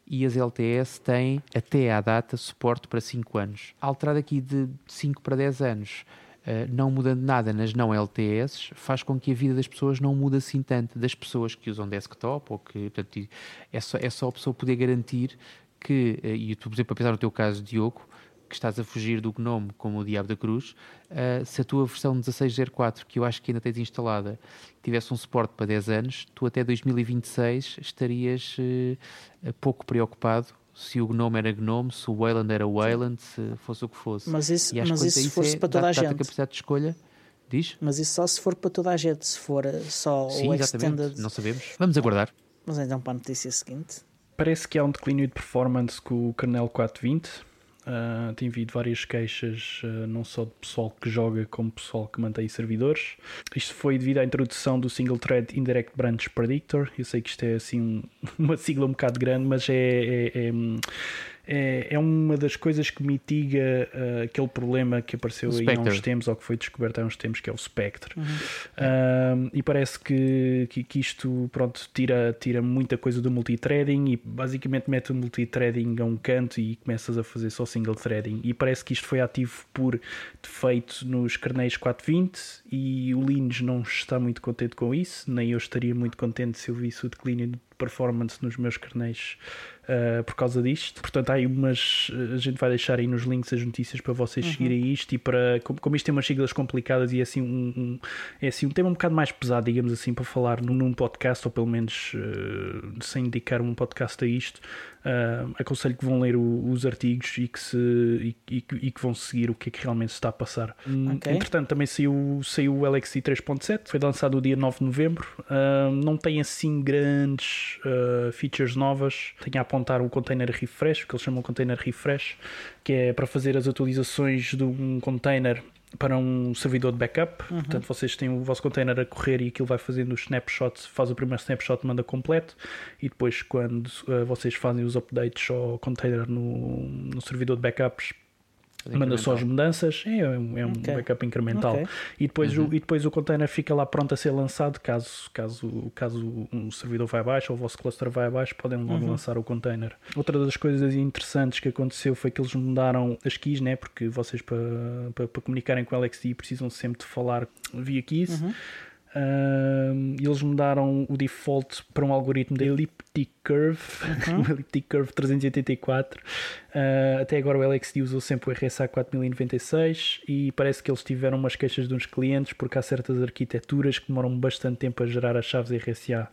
e as LTS têm, até à data, suporte para 5 anos. Alterar aqui de 5 para 10 anos, eh, não mudando nada nas não LTS, faz com que a vida das pessoas não mude assim tanto. Das pessoas que usam desktop, ou que portanto, é, só, é só a pessoa poder garantir que, eh, e tu, por exemplo, a pensar no teu caso, Diogo, que estás a fugir do Gnome como o Diabo da Cruz, eh, se a tua versão 1604, que eu acho que ainda tens instalada, tivesse um suporte para 10 anos, tu até 2026 estarias eh, pouco preocupado se o Gnome era Gnome, se o Wayland era Wayland, se fosse o que fosse. Mas isso, E mas isso se isso fosse é- para toda a dá-te- dá-te gente. capacidade de escolha. Diz? Mas isso só se for para toda a gente. Se for eh, só Sim, o exatamente. Extended. Não sabemos. Vamos aguardar. Mas então para a notícia seguinte. Parece que há um declínio de performance com o kernel 420. Ah, tem havido várias queixas, ah, não só de pessoal que joga, como pessoal que mantém servidores. Isto foi devido à introdução do Single Thread Indirect Branch Predictor. Eu sei que isto é assim um- uma sigla um bocado grande, mas é, é, é, é, é uma das coisas que mitiga uh, aquele problema que apareceu aí há uns tempos, ou que foi descoberto há uns tempos, que é o Spectre. Uhum. Uh, e parece que, que, que, isto pronto, tira, tira muita coisa do multithreading e basicamente mete o multithreading a um canto e começas a fazer só single threading. E parece que isto foi ativo por defeito nos kernels 420 e o Linux não está muito contente com isso, nem eu estaria muito contente se eu visse o declínio de performance nos meus kernels uh, por causa disto. Portanto, há aí umas. A gente vai deixar aí nos links as notícias para vocês uhum. seguirem isto e para. Como, como isto tem umas siglas complicadas e é assim um, um, é assim um tema um bocado mais pesado, digamos assim, para falar num, num podcast, ou pelo menos uh, sem indicar um podcast a isto. Uh, aconselho que vão ler o, os artigos e que, se, e, e, e, que vão seguir o que é que realmente se está a passar. Hum, okay. Entretanto, também saiu, saiu o LXI 3.7, foi lançado no dia 9 de novembro. Uh, não tem assim grandes uh, features novas. Tem a apontar o container refresh, o que eles chamam de container refresh, que é para fazer as atualizações de um container para um servidor de backup. Uhum. Portanto, vocês têm o vosso container a correr e aquilo vai fazendo os snapshots, faz o primeiro snapshot, manda completo e depois, quando uh, vocês fazem os updates ao container no, no servidor de backups, manda só as mudanças, é, é um, é um okay. backup incremental. Okay. E, depois uhum. o, e depois o container fica lá pronto a ser lançado. Caso, caso, caso um servidor vai abaixo ou o vosso cluster vai abaixo, podem logo uhum. lançar o container. Outra das coisas interessantes que aconteceu foi que eles mudaram as keys, né? porque vocês para, para, para comunicarem com o LXD precisam sempre de falar via keys. Uhum. Uh, eles mudaram o default para um algoritmo da Elliptic Curve, uhum. Elliptic Curve 384. Uh, até agora o LXD usou sempre o RSA 4096 e parece que eles tiveram umas queixas de uns clientes porque há certas arquiteturas que demoram bastante tempo a gerar as chaves RSA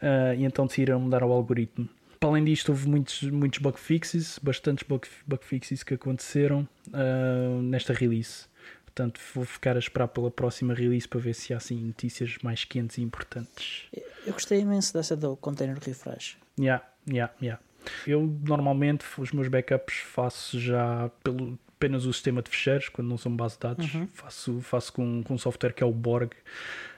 uh, e então decidiram mudar o algoritmo. Para além disto, houve muitos, muitos bug fixes, bastantes bug, bug fixes que aconteceram uh, nesta release. Portanto, vou ficar a esperar pela próxima release para ver se há assim notícias mais quentes e importantes. Eu gostei imenso dessa do container refresh. Yeah, yeah, yeah. Eu normalmente os meus backups faço já pelo apenas o sistema de fecheiros, quando não são base de dados, uhum. faço, faço com, com um software que é o Borg.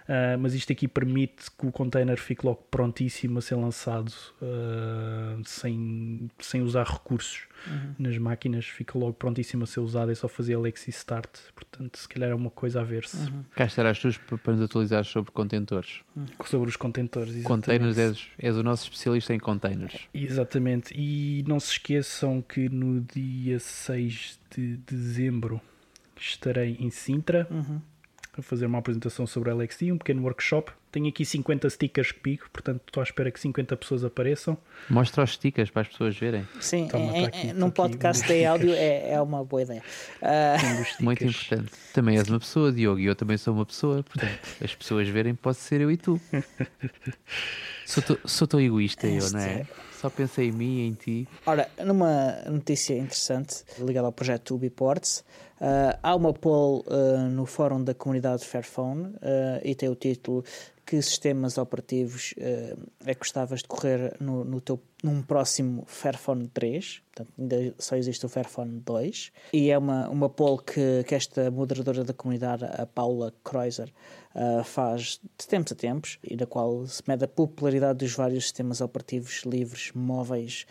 Uh, mas isto aqui permite que o container fique logo prontíssimo a ser lançado uh, sem, sem usar recursos uhum. nas máquinas, fica logo prontíssimo a ser usado, é só fazer Alexi Start. Portanto, se calhar é uma coisa a ver-se. Uhum. Cá estarás tu para nos atualizar sobre contentores. Uhum. Sobre os contentores, Containers, és, és o nosso especialista em containers. Exatamente, e não se esqueçam que no dia 6 de dezembro estarei em Sintra. Uhum a fazer uma apresentação sobre a LXD, um pequeno workshop. Tenho aqui 50 stickers que pico, portanto estou à espera que 50 pessoas apareçam. Mostra os stickers para as pessoas verem. Sim, Toma, é, aqui, num podcast de áudio é, é uma boa ideia. Uh... Muito importante. Também és uma pessoa, Diogo, e eu também sou uma pessoa, portanto, as pessoas verem, pode ser eu e tu. sou, tão egoísta eu, não é? Só pensei em mim e em ti. Ora, numa notícia interessante ligada ao projeto Ubiports, Uh, há uma poll uh, no fórum da comunidade Fairphone uh, e tem o título que sistemas operativos é que gostavas de correr no, no teu, num próximo Fairphone 3, portanto ainda só existe o Fairphone 2, e é uma, uma poll que, que esta moderadora da comunidade, a Paula Kreuzer, faz de tempos a tempos, e na qual se mede a popularidade dos vários sistemas operativos livres móveis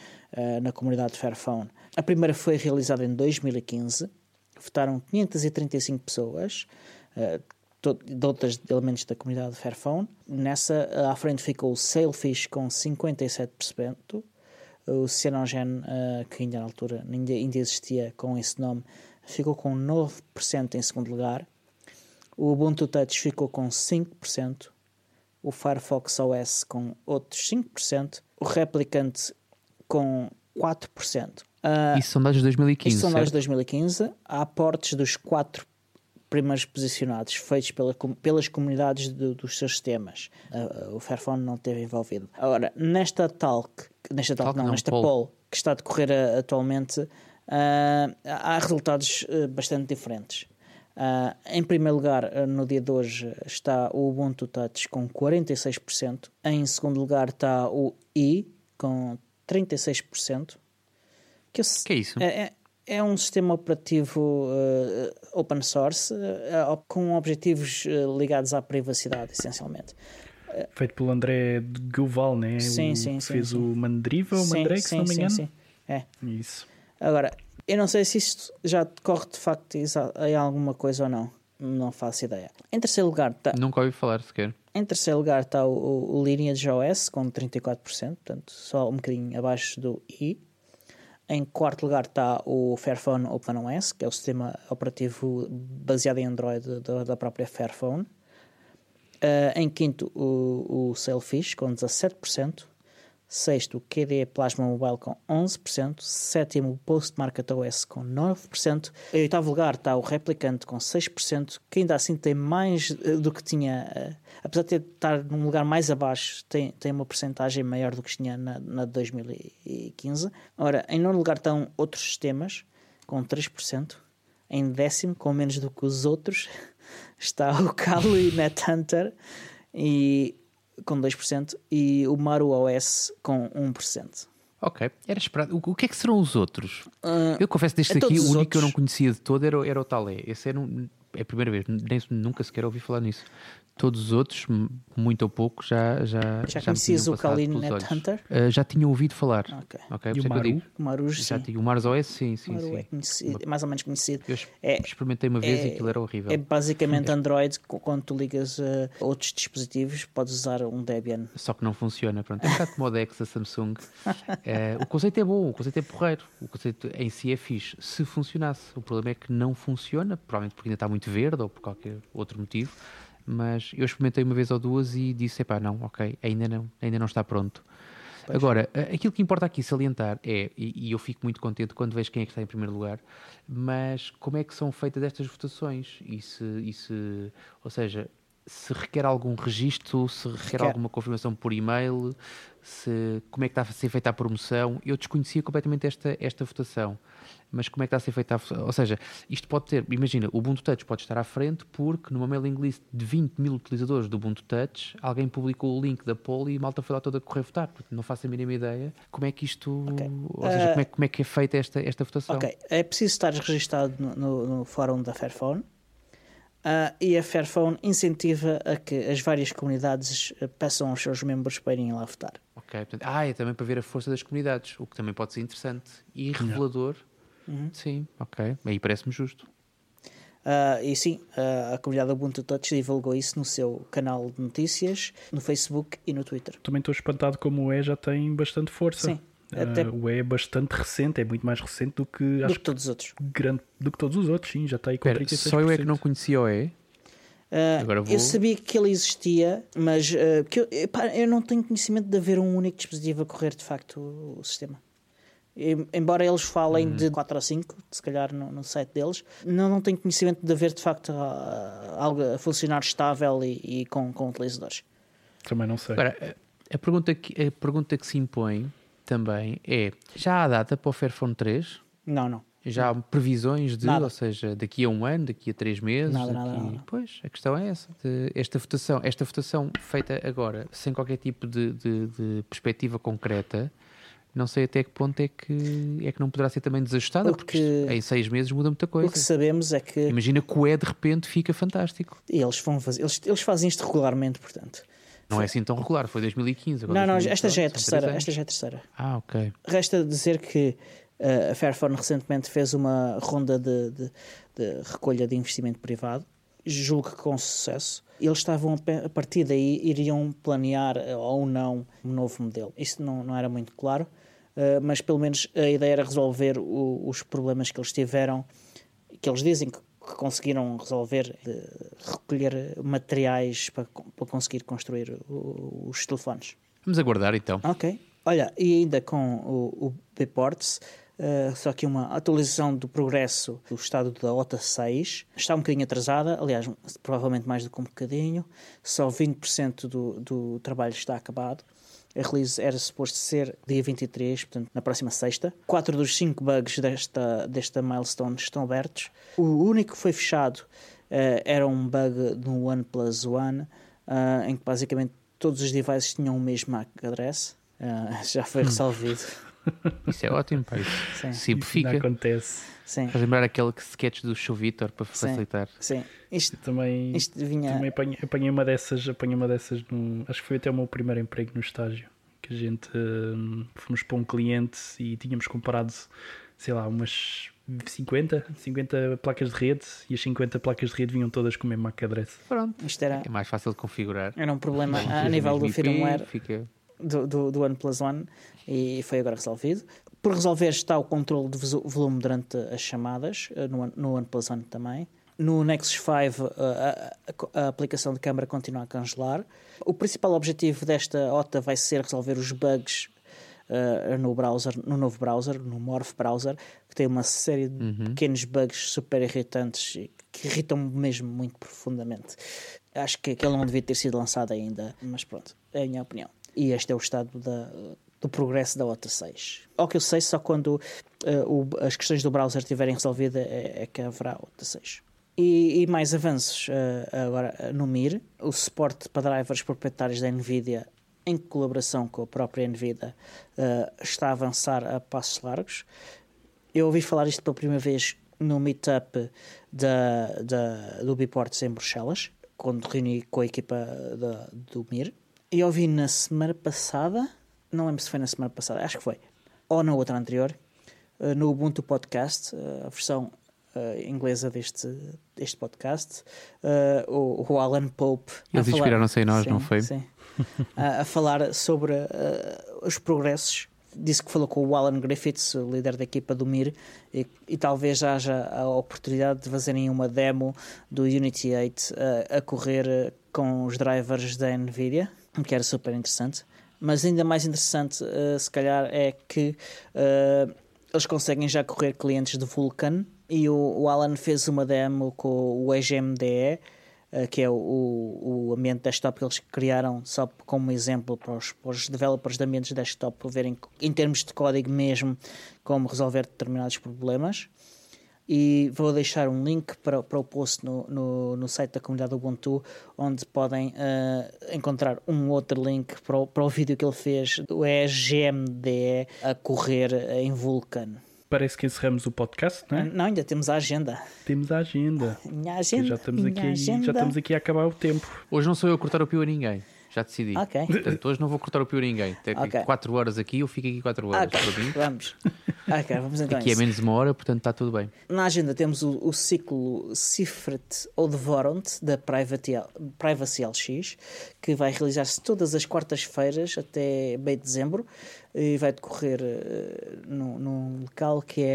na comunidade Fairphone. A primeira foi realizada em 2015, votaram 535 pessoas, uh, de outros elementos da comunidade Fairphone. Nessa, uh, à frente ficou o Sailfish com 57%, o Cyanogen, uh, que ainda na altura ainda existia com esse nome, ficou com 9% em segundo lugar. O Ubuntu Touch ficou com 5%, o Firefox OS com outros 5%, o Replicant com 4%. Uh, Isso são dados de 2015. Isso são dados de 2015. Há aportes dos quatro primeiros posicionados feitos pela, pelas comunidades do, dos seus sistemas. Uh, o Fairphone não esteve envolvido. Agora, nesta talk, nesta talk, talk não, não, nesta poll. poll que está a decorrer uh, atualmente, uh, há resultados bastante diferentes. em primeiro lugar, no dia de hoje, está o Ubuntu Touch com 46%. Em segundo lugar está o i com 36%. Que, eu, que é isso? É, é, é um sistema operativo uh, open source uh, com objetivos uh, ligados à privacidade, essencialmente. Feito pelo André de Guval, né? Sim, o, sim, sim. Fez sim. o Mandriva ou Mandré, se não me engano. Sim, sim. É. Isso. Agora, eu não sei se isto já decorre de facto em alguma coisa ou não. Não faço ideia. Em terceiro lugar está. Nunca ouvi falar sequer. Em terceiro lugar está o, o Lineage OS com 34%, portanto, só um bocadinho abaixo do i. Em quarto lugar está o Fairphone OpenOS, que é o sistema operativo baseado em Android da, da própria Fairphone. Uh, em quinto, o, o Sailfish, com 17%. Sexto, QD Plasma Mobile com 11%. Sétimo, Postmarket OS com 9%. Em oitavo lugar está o Replicant com 6%, que ainda assim tem mais eh, do que tinha, uh, apesar de estar num lugar mais abaixo, tem, tem uma porcentagem maior do que tinha na, na 2015. Ora, em nono lugar estão outros sistemas com 3%. Em décimo, com menos do que os outros, está o Kali NetHunter e com 2% e o Maru OS com 1%. Ok, era esperado. O, o que é que serão os outros? Uh, eu confesso deste aqui, o único outros... que eu não conhecia de todo era, era o Talé. Esse era um, é a primeira vez, nem, nunca sequer ouvi falar nisso. Todos os outros, muito ou pouco, já já Já, já conhecias o Kalin Net Hunter? Uh, já tinha ouvido falar. Ok. okay e o Maru? O Maru, já tinha, o Mars OS, sim, sim. O Maru sim. é conhecido, mais ou menos conhecido. Eu é, experimentei uma vez é, e aquilo era horrível. É basicamente Android, quando tu ligas a uh, outros dispositivos, podes usar um Debian. Só que não funciona, pronto. É um bocado como o Dex da Samsung. é, o conceito é bom, o conceito é porreiro. O conceito em si é fixe. Se funcionasse, o problema é que não funciona, provavelmente porque ainda está muito verde ou por qualquer outro motivo mas eu experimentei uma vez ou duas e disse, epá, não, ok, ainda não, ainda não está pronto. Pois. Agora, aquilo que importa aqui salientar é, e, eu fico muito contente quando vejo quem é que está em primeiro lugar, mas como é que são feitas estas votações? E se, e se ou seja, se requer algum registro, se requer, requer, alguma confirmação por e-mail, se, como é que está a ser feita a promoção. Eu desconhecia completamente esta, esta votação mas como é que está a ser feita a... Ou seja, isto pode ter, imagina, o Ubuntu Touch pode estar à frente porque numa mailing list de 20 mil utilizadores do Ubuntu Touch, alguém publicou o link da poll e a malta foi lá toda a correr votar. Não faço a mínima ideia como é que isto... Okay. Ou seja, uh... como, é, como é que é feita esta, esta votação. Ok, é preciso estar registado no, no, no fórum da Fairphone. Uh, e a Fairphone incentiva a que as várias comunidades eh, peçam aos seus membros para irem lá votar. Ok, portanto, ah, é também para ver a força das comunidades, o que também pode ser interessante e revelador Uhum. Sim, ok. Aí parece-me justo. Uh, e sim, uh, a comunidade Ubuntu Touch divulgou isso no seu canal de notícias, no Facebook e no Twitter. Também estou espantado como o E já tem bastante força. Sim. Até... Uh, o E é bastante recente, é muito mais recente do que, do que todos os outros. Grande, do que todos os outros, sim, já está aí com Pera, 36%. Só eu é que não conhecia o E. Agora vou... Eu sabia que ele existia, mas que eu, eu não tenho conhecimento de haver um único dispositivo a correr de facto o, o sistema embora eles falem uhum. de 4 ou 5, se calhar no, no site deles, não, não tenho conhecimento de haver de facto algo a funcionar estável e, e com, com utilizadores. Também não sei. Agora, a, pergunta que, a pergunta que se impõe também é: já há data para o Fairphone 3? Não, não. Já há previsões de, nada. ou seja, daqui a um ano, daqui a três meses? Nada, daqui... nada, nada. Pois, a questão é essa. Esta votação, esta votação feita agora, sem qualquer tipo de, de, de perspectiva concreta, não sei até que ponto é que, é que não poderá ser também desajustada, porque, porque em seis meses muda muita coisa. O que sabemos é que. Imagina que o E de repente fica fantástico. E eles, vão fazer, eles, eles fazem isto regularmente, portanto. Não é assim tão regular, foi 2015. Agora não, não, esta já é a terceira. Esta já é a terceira. Ah, ok. Resta dizer que uh, a Fairphone recentemente fez uma ronda de, de, de recolha de investimento privado, julgo que com sucesso. Eles estavam, a partir daí, iriam planear eh, ou não um novo modelo. Isso não, não era muito claro uh, mas pelo menos a ideia era resolver o, os problemas que eles tiveram, que eles dizem que, que conseguiram resolver, de recolher materiais para, para conseguir construir os telefones. Vamos aguardar então. Ok. Olha, e ainda com o, o Biports, Uh, só que uma atualização do progresso do estado da OTA 6 está um bocadinho atrasada, aliás, provavelmente mais do que um bocadinho, só 20% do, do trabalho está acabado. A release era suposto ser dia 23, portanto, na próxima sexta. Quatro dos cinco bugs desta, desta milestone estão abertos. O único que foi fechado uh, era um bug no OnePlus One, uh, em que basicamente todos os devices tinham o mesmo MAC address. Uh, já foi resolvido. Isso é ótimo, pai. Sim. Simplifica. Isso acontece. Sim. Faz lembrar aquele sketch do show Vitor para facilitar. Sim. Sim. Isto, também, isto vinha... também apanhei, apanhei, uma dessas, apanhei uma dessas num, acho que foi até o meu primeiro emprego no estágio. Que a gente um, fomos para um cliente e tínhamos comparado sei lá, umas 50, 50 placas de rede e as 50 placas de rede vinham todas com o mesmo MAC address. Pronto. Isto era, É mais fácil de configurar. era um problema a nível do firmware Fica... do, do, do OnePlus One e foi agora resolvido. Por resolver está o controle de volume durante as chamadas, eh, no, no OnePlus One também. No Nexus 5 eh, a, a- a aplicação de câmara continua a congelar. O principal objetivo desta OTA vai ser resolver os bugs eh, no browser, no novo browser, no Morph browser, que tem uma série de pequenos bugs super irritantes que irritam-me mesmo muito profundamente. Acho que aquele não devia ter sido lançado ainda, mas pronto, é a minha opinião. E este é o estado da- do progresso da OTA 6. Ao que eu sei, só quando eh, o- as questões do browser estiverem resolvidas é, é que haverá OTA 6. E, e mais avanços eh, agora eh, no MIR, o suporte para drivers proprietários da NVIDIA em colaboração com a própria NVIDIA eh, está a avançar a passos largos. Eu ouvi falar isto pela primeira vez no meetup da, da, do Biports em Bruxelas, quando reuni com a equipa da, do MIR. E ouvi na semana passada, não lembro se foi na semana passada, acho que foi, ou na outra anterior, eh, no Ubuntu Podcast, eh, a versão eh, inglesa deste, deste podcast, o, o Alan Pope. Eles inspiraram-se em nós, Sim, não foi? Sim. a, a falar sobre eh, os progressos. Disse que falou com o Alan Griffiths, o líder da equipa do MIR, e, e talvez haja a oportunidade de fazerem uma demo do Unity 8 eh, a correr eh, com os drivers da Nvidia, que era super interessante. Mas ainda mais interessante, eh, se calhar, é que eh, eles conseguem já correr clientes de Vulkan e o, o Alan fez uma demo com o EGMDE, eh, que é o, o, ambiente desktop que eles criaram só como exemplo para os, para os developers de ambientes desktop verem em termos de código mesmo como resolver determinados problemas e vou deixar um link para, para o post no, no, no site da comunidade Ubuntu onde podem eh, encontrar um outro link para o, para o vídeo que ele fez do EGMDE a correr em Vulkan Parece que encerramos o podcast, não é? não, ainda temos a agenda Temos a agenda. minha agenda, já estamos, minha aqui, agenda. já estamos aqui a acabar o tempo. Hoje não sou eu a cortar o pio a ninguém. Já decidi. Ok. Portanto, hoje não vou cortar o pio a ninguém. Tem Ok. 4 horas aqui, eu fico aqui 4 horas. Ok, Para mim, vamos. Ok, vamos então aqui é menos uma hora, portanto está tudo bem. Na agenda temos o, o ciclo Cifret ou Devorant da Private L- Privacy LX, que vai realizar-se todas as quartas-feiras até meio de dezembro e vai decorrer eh, num, num local que é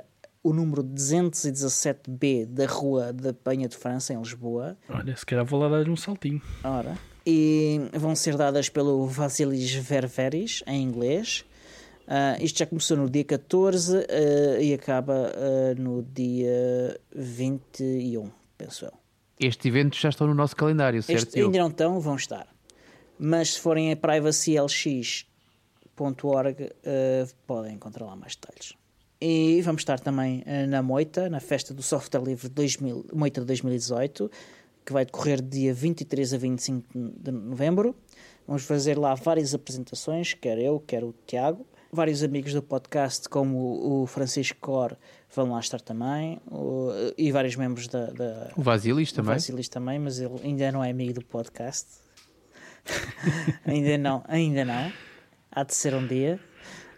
eh, o número 217B da Rua da Penha de França, em Lisboa. Olha, se calhar vou lá dar um saltinho. Ora. E vão ser dadas pelo Vasilis Ververis, em inglês. Ah, isto já começou no dia 14 ah, e acaba ah, no dia 21, penso eu. Estes eventos já estão no nosso calendário, certo? Este, ainda não estão, vão estar. Mas se forem a privacylx.org podem encontrar lá mais detalhes. E vamos estar também na Moita, na festa do Software Livre 2000, Moita de 2018, que vai decorrer de dia 23 a 25 de novembro. Vamos fazer lá várias apresentações, quer eu, quer o Tiago. Vários amigos do podcast, como o Francisco Cor, vão lá estar também. o- e vários membros da, da, O Vasilis o também. Vasilis também, mas ele ainda não é amigo do podcast. ainda não, ainda não. Há de ser um dia.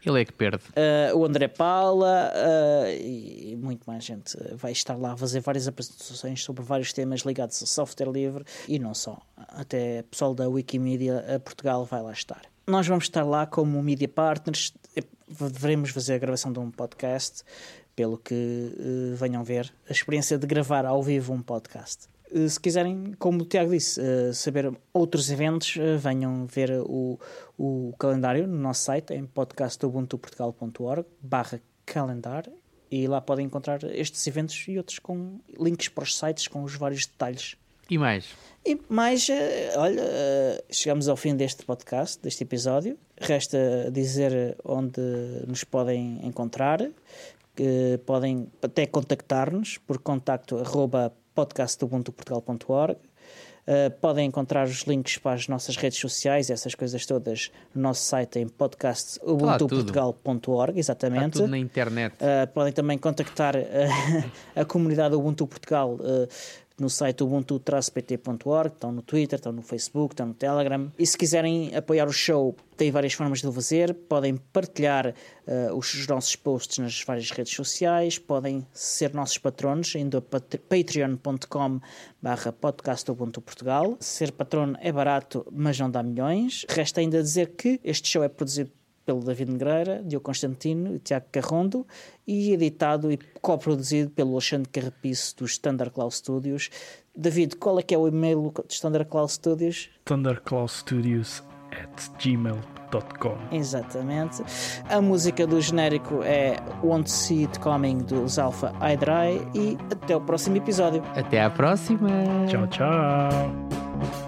Ele é que perde. Uh, o André Paula uh, e muito mais gente vai estar lá a fazer várias apresentações sobre vários temas ligados ao software livre e não só. Até pessoal da Wikimedia a Portugal vai lá estar. Nós vamos estar lá como media partners, devemos fazer a gravação de um podcast, pelo que uh, venham ver a experiência de gravar ao vivo um podcast. Uh, Se quiserem, como o Tiago disse, uh, saber outros eventos, uh, venham ver o, o calendário no nosso site em podcastubuntuportugal.org barra calendar e lá podem encontrar estes eventos e outros com links para os sites com os vários detalhes. E mais? E mais, eh, olha, eh, chegamos ao fim deste podcast, deste episódio. Resta dizer onde nos podem encontrar, que podem até contactar-nos por contacto arroba podcastubuntuportugal.org. Uh, podem encontrar os links para as nossas redes sociais, essas coisas todas, no nosso site em podcastubuntuportugal.org, Está exatamente. tudo na internet. Uh, podem também contactar uh, a comunidade Ubuntu Portugal no site ubuntu-pt.org, estão no Twitter, estão no Facebook, estão no Telegram. E se quiserem apoiar o show, tem várias formas de o fazer. Podem partilhar uh, os nossos posts nas várias redes sociais, podem ser nossos patronos, indo a patreon.com barra podcast Ubuntu Portugal. Ser patrono é barato, mas não dá milhões. Resta ainda dizer que este show é produzido pelo David Negreira, Diogo Constantino e Tiago Carrondo e editado e coproduzido pelo Alexandre Carrapice dos Standard Cloud Studios. David, qual é que é o e-mail do Standard Cloud Studios? at gmail.com Exatamente. A música do genérico é Won't See It Coming dos Alpha Hydra e até o próximo episódio. Até à próxima! Tchau, tchau!